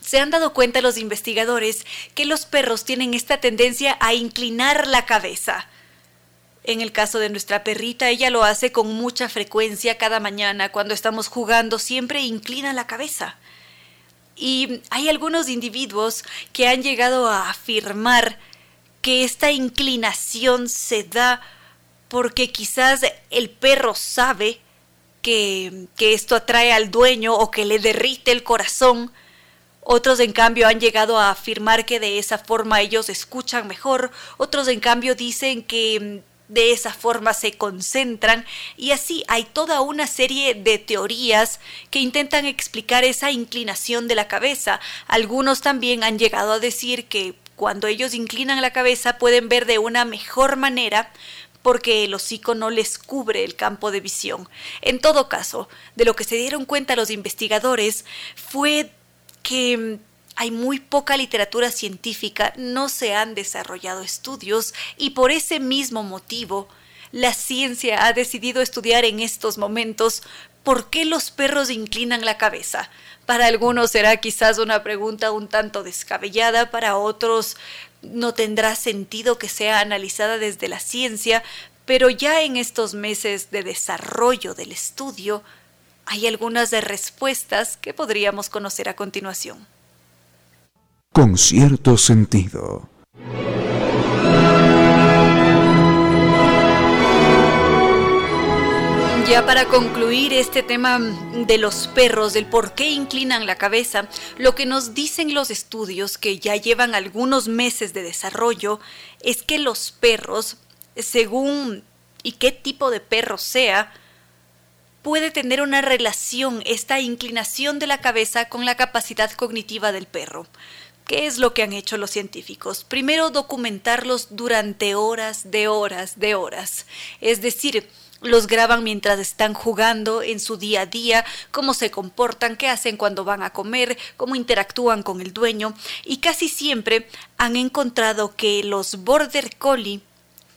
Se han dado cuenta los investigadores que los perros tienen esta tendencia a inclinar la cabeza. En el caso de nuestra perrita, ella lo hace con mucha frecuencia cada mañana cuando estamos jugando, siempre inclina la cabeza. Y hay algunos individuos que han llegado a afirmar que esta inclinación se da porque quizás el perro sabe que, que esto atrae al dueño o que le derrite el corazón. Otros en cambio han llegado a afirmar que de esa forma ellos escuchan mejor, otros en cambio dicen que de esa forma se concentran y así hay toda una serie de teorías que intentan explicar esa inclinación de la cabeza. Algunos también han llegado a decir que cuando ellos inclinan la cabeza pueden ver de una mejor manera porque el hocico no les cubre el campo de visión. En todo caso, de lo que se dieron cuenta los investigadores fue que hay muy poca literatura científica, no se han desarrollado estudios y por ese mismo motivo la ciencia ha decidido estudiar en estos momentos por qué los perros inclinan la cabeza. Para algunos será quizás una pregunta un tanto descabellada, para otros no tendrá sentido que sea analizada desde la ciencia, pero ya en estos meses de desarrollo del estudio hay algunas de respuestas que podríamos conocer a continuación con cierto sentido. Ya para concluir este tema de los perros, del por qué inclinan la cabeza, lo que nos dicen los estudios que ya llevan algunos meses de desarrollo es que los perros, según y qué tipo de perro sea, puede tener una relación esta inclinación de la cabeza con la capacidad cognitiva del perro. ¿Qué es lo que han hecho los científicos? Primero, documentarlos durante horas de horas de horas. Es decir, los graban mientras están jugando en su día a día, cómo se comportan, qué hacen cuando van a comer, cómo interactúan con el dueño y casi siempre han encontrado que los border collie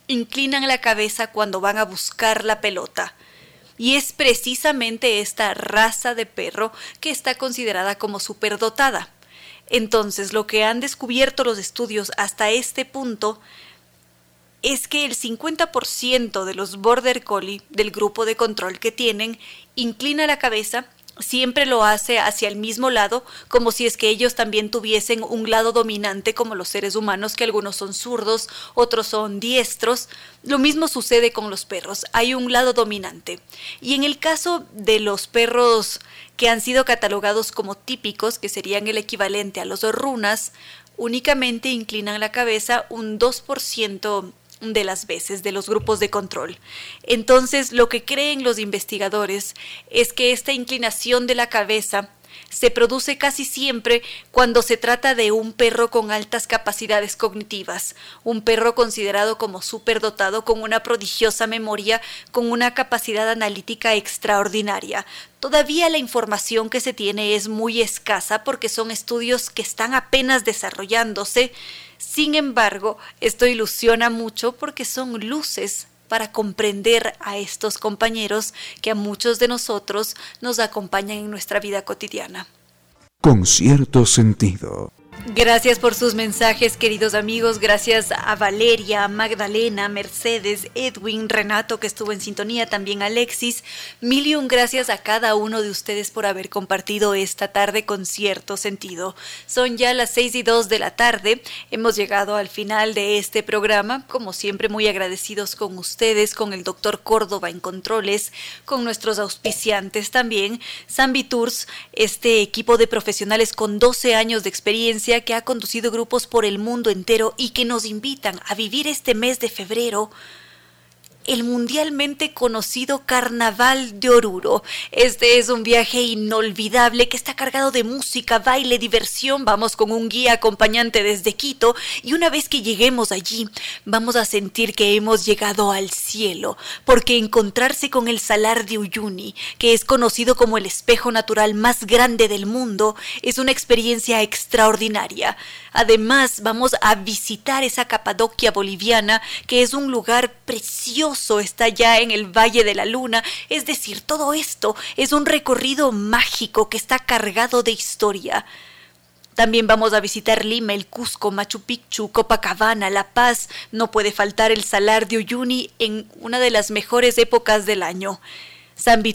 inclinan la cabeza cuando van a buscar la pelota. Y es precisamente esta raza de perro que está considerada como superdotada. Entonces, lo que han descubierto los estudios hasta este punto es que el 50% de los border collie del grupo de control que tienen inclina la cabeza siempre lo hace hacia el mismo lado, como si es que ellos también tuviesen un lado dominante como los seres humanos, que algunos son zurdos, otros son diestros. Lo mismo sucede con los perros, hay un lado dominante. Y en el caso de los perros que han sido catalogados como típicos, que serían el equivalente a los runas, únicamente inclinan la cabeza un 2% de las veces de los grupos de control. Entonces, lo que creen los investigadores es que esta inclinación de la cabeza se produce casi siempre cuando se trata de un perro con altas capacidades cognitivas, un perro considerado como superdotado con una prodigiosa memoria, con una capacidad analítica extraordinaria. Todavía la información que se tiene es muy escasa porque son estudios que están apenas desarrollándose. Sin embargo, esto ilusiona mucho porque son luces para comprender a estos compañeros que a muchos de nosotros nos acompañan en nuestra vida cotidiana. Con cierto sentido. Gracias por sus mensajes, queridos amigos. Gracias a Valeria, Magdalena, Mercedes, Edwin, Renato, que estuvo en sintonía, también Alexis. Mil y un gracias a cada uno de ustedes por haber compartido esta tarde con cierto sentido. Son ya las seis y dos de la tarde. Hemos llegado al final de este programa. Como siempre, muy agradecidos con ustedes, con el doctor Córdoba en controles, con nuestros auspiciantes también. Zambi Tours, este equipo de profesionales con 12 años de experiencia que ha conducido grupos por el mundo entero y que nos invitan a vivir este mes de febrero el mundialmente conocido Carnaval de Oruro. Este es un viaje inolvidable que está cargado de música, baile, diversión. Vamos con un guía acompañante desde Quito y una vez que lleguemos allí vamos a sentir que hemos llegado al cielo, porque encontrarse con el Salar de Uyuni, que es conocido como el espejo natural más grande del mundo, es una experiencia extraordinaria. Además, vamos a visitar esa Capadocia boliviana, que es un lugar precioso está ya en el Valle de la Luna, es decir, todo esto es un recorrido mágico que está cargado de historia. También vamos a visitar Lima, el Cusco, Machu Picchu, Copacabana, La Paz. No puede faltar el Salar de Uyuni en una de las mejores épocas del año.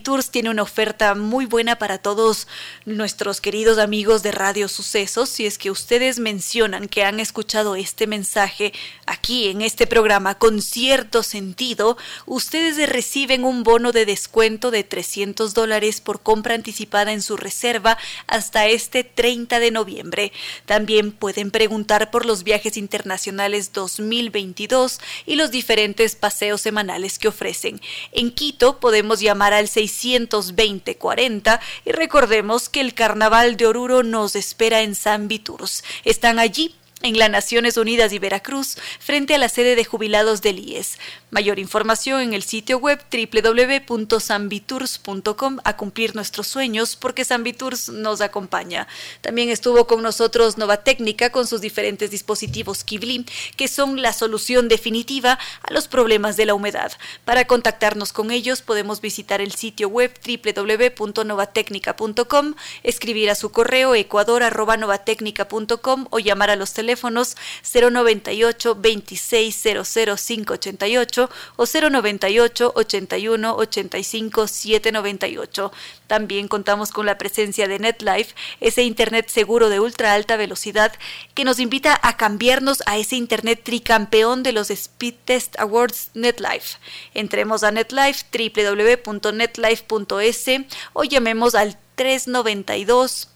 Tours tiene una oferta muy buena para todos nuestros queridos amigos de Radio Sucesos. Si es que ustedes mencionan que han escuchado este mensaje aquí en este programa con cierto sentido, ustedes reciben un bono de descuento de 300 dólares por compra anticipada en su reserva hasta este 30 de noviembre. También pueden preguntar por los viajes internacionales 2022 y los diferentes paseos semanales que ofrecen. En Quito podemos llamar al 620-40 y recordemos que el Carnaval de Oruro nos espera en San Viturs. Están allí en las Naciones Unidas y Veracruz, frente a la sede de jubilados del IES. Mayor información en el sitio web www.sambitours.com a cumplir nuestros sueños porque Sambitours nos acompaña. También estuvo con nosotros Nova Técnica con sus diferentes dispositivos Kivli, que son la solución definitiva a los problemas de la humedad. Para contactarnos con ellos podemos visitar el sitio web www.novatecnica.com, escribir a su correo ecuador.novatecnica.com o llamar a los teléfonos teléfonos 098 2600588 o 098 81 85 798. También contamos con la presencia de NetLife, ese Internet seguro de ultra alta velocidad que nos invita a cambiarnos a ese Internet tricampeón de los Speed Test Awards NetLife. Entremos a NetLife, www.netlife.es o llamemos al 392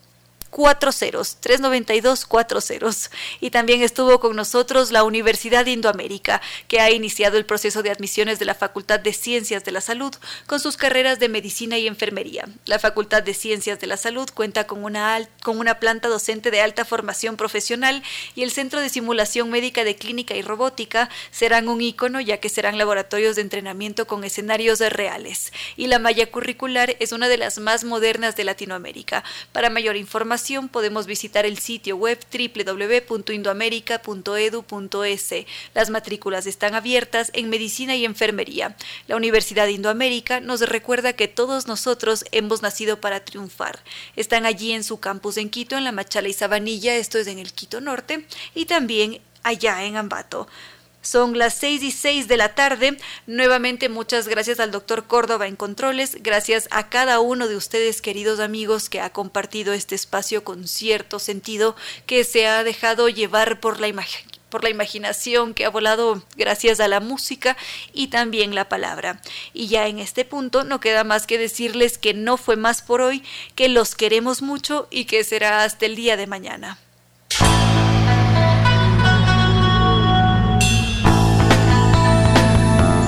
cuatro ceros, 392 cuatro ceros. Y también estuvo con nosotros la Universidad Indoamérica, que ha iniciado el proceso de admisiones de la Facultad de Ciencias de la Salud con sus carreras de medicina y enfermería. La Facultad de Ciencias de la Salud cuenta con una, con una planta docente de alta formación profesional y el Centro de Simulación Médica de Clínica y Robótica serán un ícono ya que serán laboratorios de entrenamiento con escenarios reales. Y la malla curricular es una de las más modernas de Latinoamérica. Para mayor información, podemos visitar el sitio web www.indoamerica.edu.es. Las matrículas están abiertas en medicina y enfermería. La Universidad de Indoamérica nos recuerda que todos nosotros hemos nacido para triunfar. Están allí en su campus en Quito, en la Machala y Sabanilla, esto es en el Quito Norte, y también allá en Ambato. Son las seis y seis de la tarde. Nuevamente muchas gracias al doctor Córdoba en Controles. Gracias a cada uno de ustedes, queridos amigos, que ha compartido este espacio con cierto sentido, que se ha dejado llevar por la imagen por la imaginación que ha volado gracias a la música y también la palabra. Y ya en este punto no queda más que decirles que no fue más por hoy, que los queremos mucho y que será hasta el día de mañana.